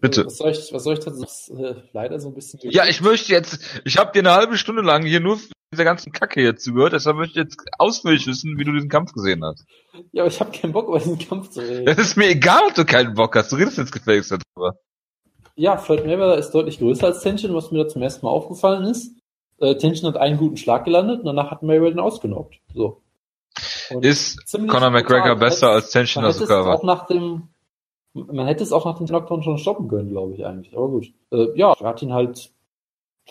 Bitte. Was soll ich, was soll ich dazu? Äh, leider so ein bisschen. Ja, ich möchte jetzt, ich habe dir eine halbe Stunde lang hier nur dieser ganzen Kacke jetzt zugehört, deshalb möchte ich jetzt ausführlich wissen, wie du diesen Kampf gesehen hast. Ja, aber ich habe keinen Bock, über diesen Kampf zu reden. Es ist mir egal, ob du keinen Bock hast, du redest jetzt gefälligst darüber. Ja, Floyd Mayweather ist deutlich größer als Tension, was mir da zum ersten Mal aufgefallen ist. Äh, Tension hat einen guten Schlag gelandet und danach hat Mayweather ihn ausgenockt. So. Und Ist Conor McGregor besser als Tenshin man hätte es Nasukawa? auch nach dem, man hätte es auch nach dem Knockdown schon stoppen können, glaube ich eigentlich. Aber gut. Äh, ja, er hat ihn halt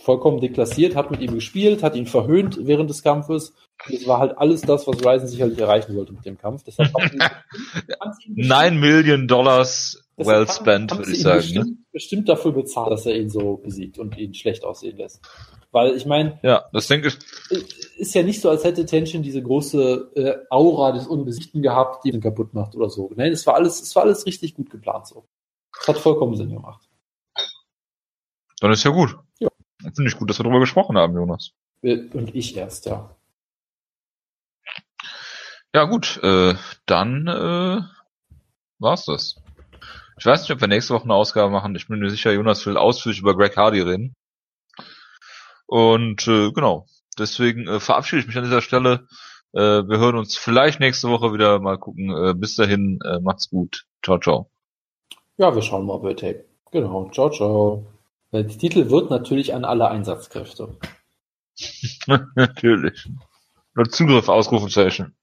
vollkommen deklassiert, hat mit ihm gespielt, hat ihn verhöhnt während des Kampfes. Und es war halt alles das, was Ryzen sicherlich erreichen wollte mit dem Kampf. Deshalb haben sie- haben sie ihn bestimmt- 9 Million Dollars deshalb well spent, würde ich sagen. Bestimmt, Ne? bestimmt dafür bezahlt, dass er ihn so besiegt und ihn schlecht aussehen lässt. Weil ich meine, Ja, das denke ich. ist ja nicht so, als hätte Tension diese große äh, Aura des Unbesiegten gehabt, die ihn kaputt macht oder so. Nein, es war alles, es war alles richtig gut geplant so. Es hat vollkommen Sinn gemacht. Dann ist ja gut. Ja. Finde ich gut, dass wir darüber gesprochen haben, Jonas. Äh, Und ich erst, ja. Ja, gut, äh, dann äh, war's das. Ich weiß nicht, ob wir nächste Woche eine Ausgabe machen. Ich bin mir sicher, Jonas will ausführlich über Greg Hardy reden. Und äh, genau, deswegen äh, verabschiede ich mich an dieser Stelle. Äh, wir hören uns vielleicht nächste Woche wieder. Mal gucken. Äh, bis dahin, äh, macht's gut. Ciao, ciao. Ja, wir schauen mal bei Tape. Genau. Ciao, ciao. Der Titel wird natürlich an alle Einsatzkräfte. Natürlich. Nur Zugriff, Ausrufezeichen.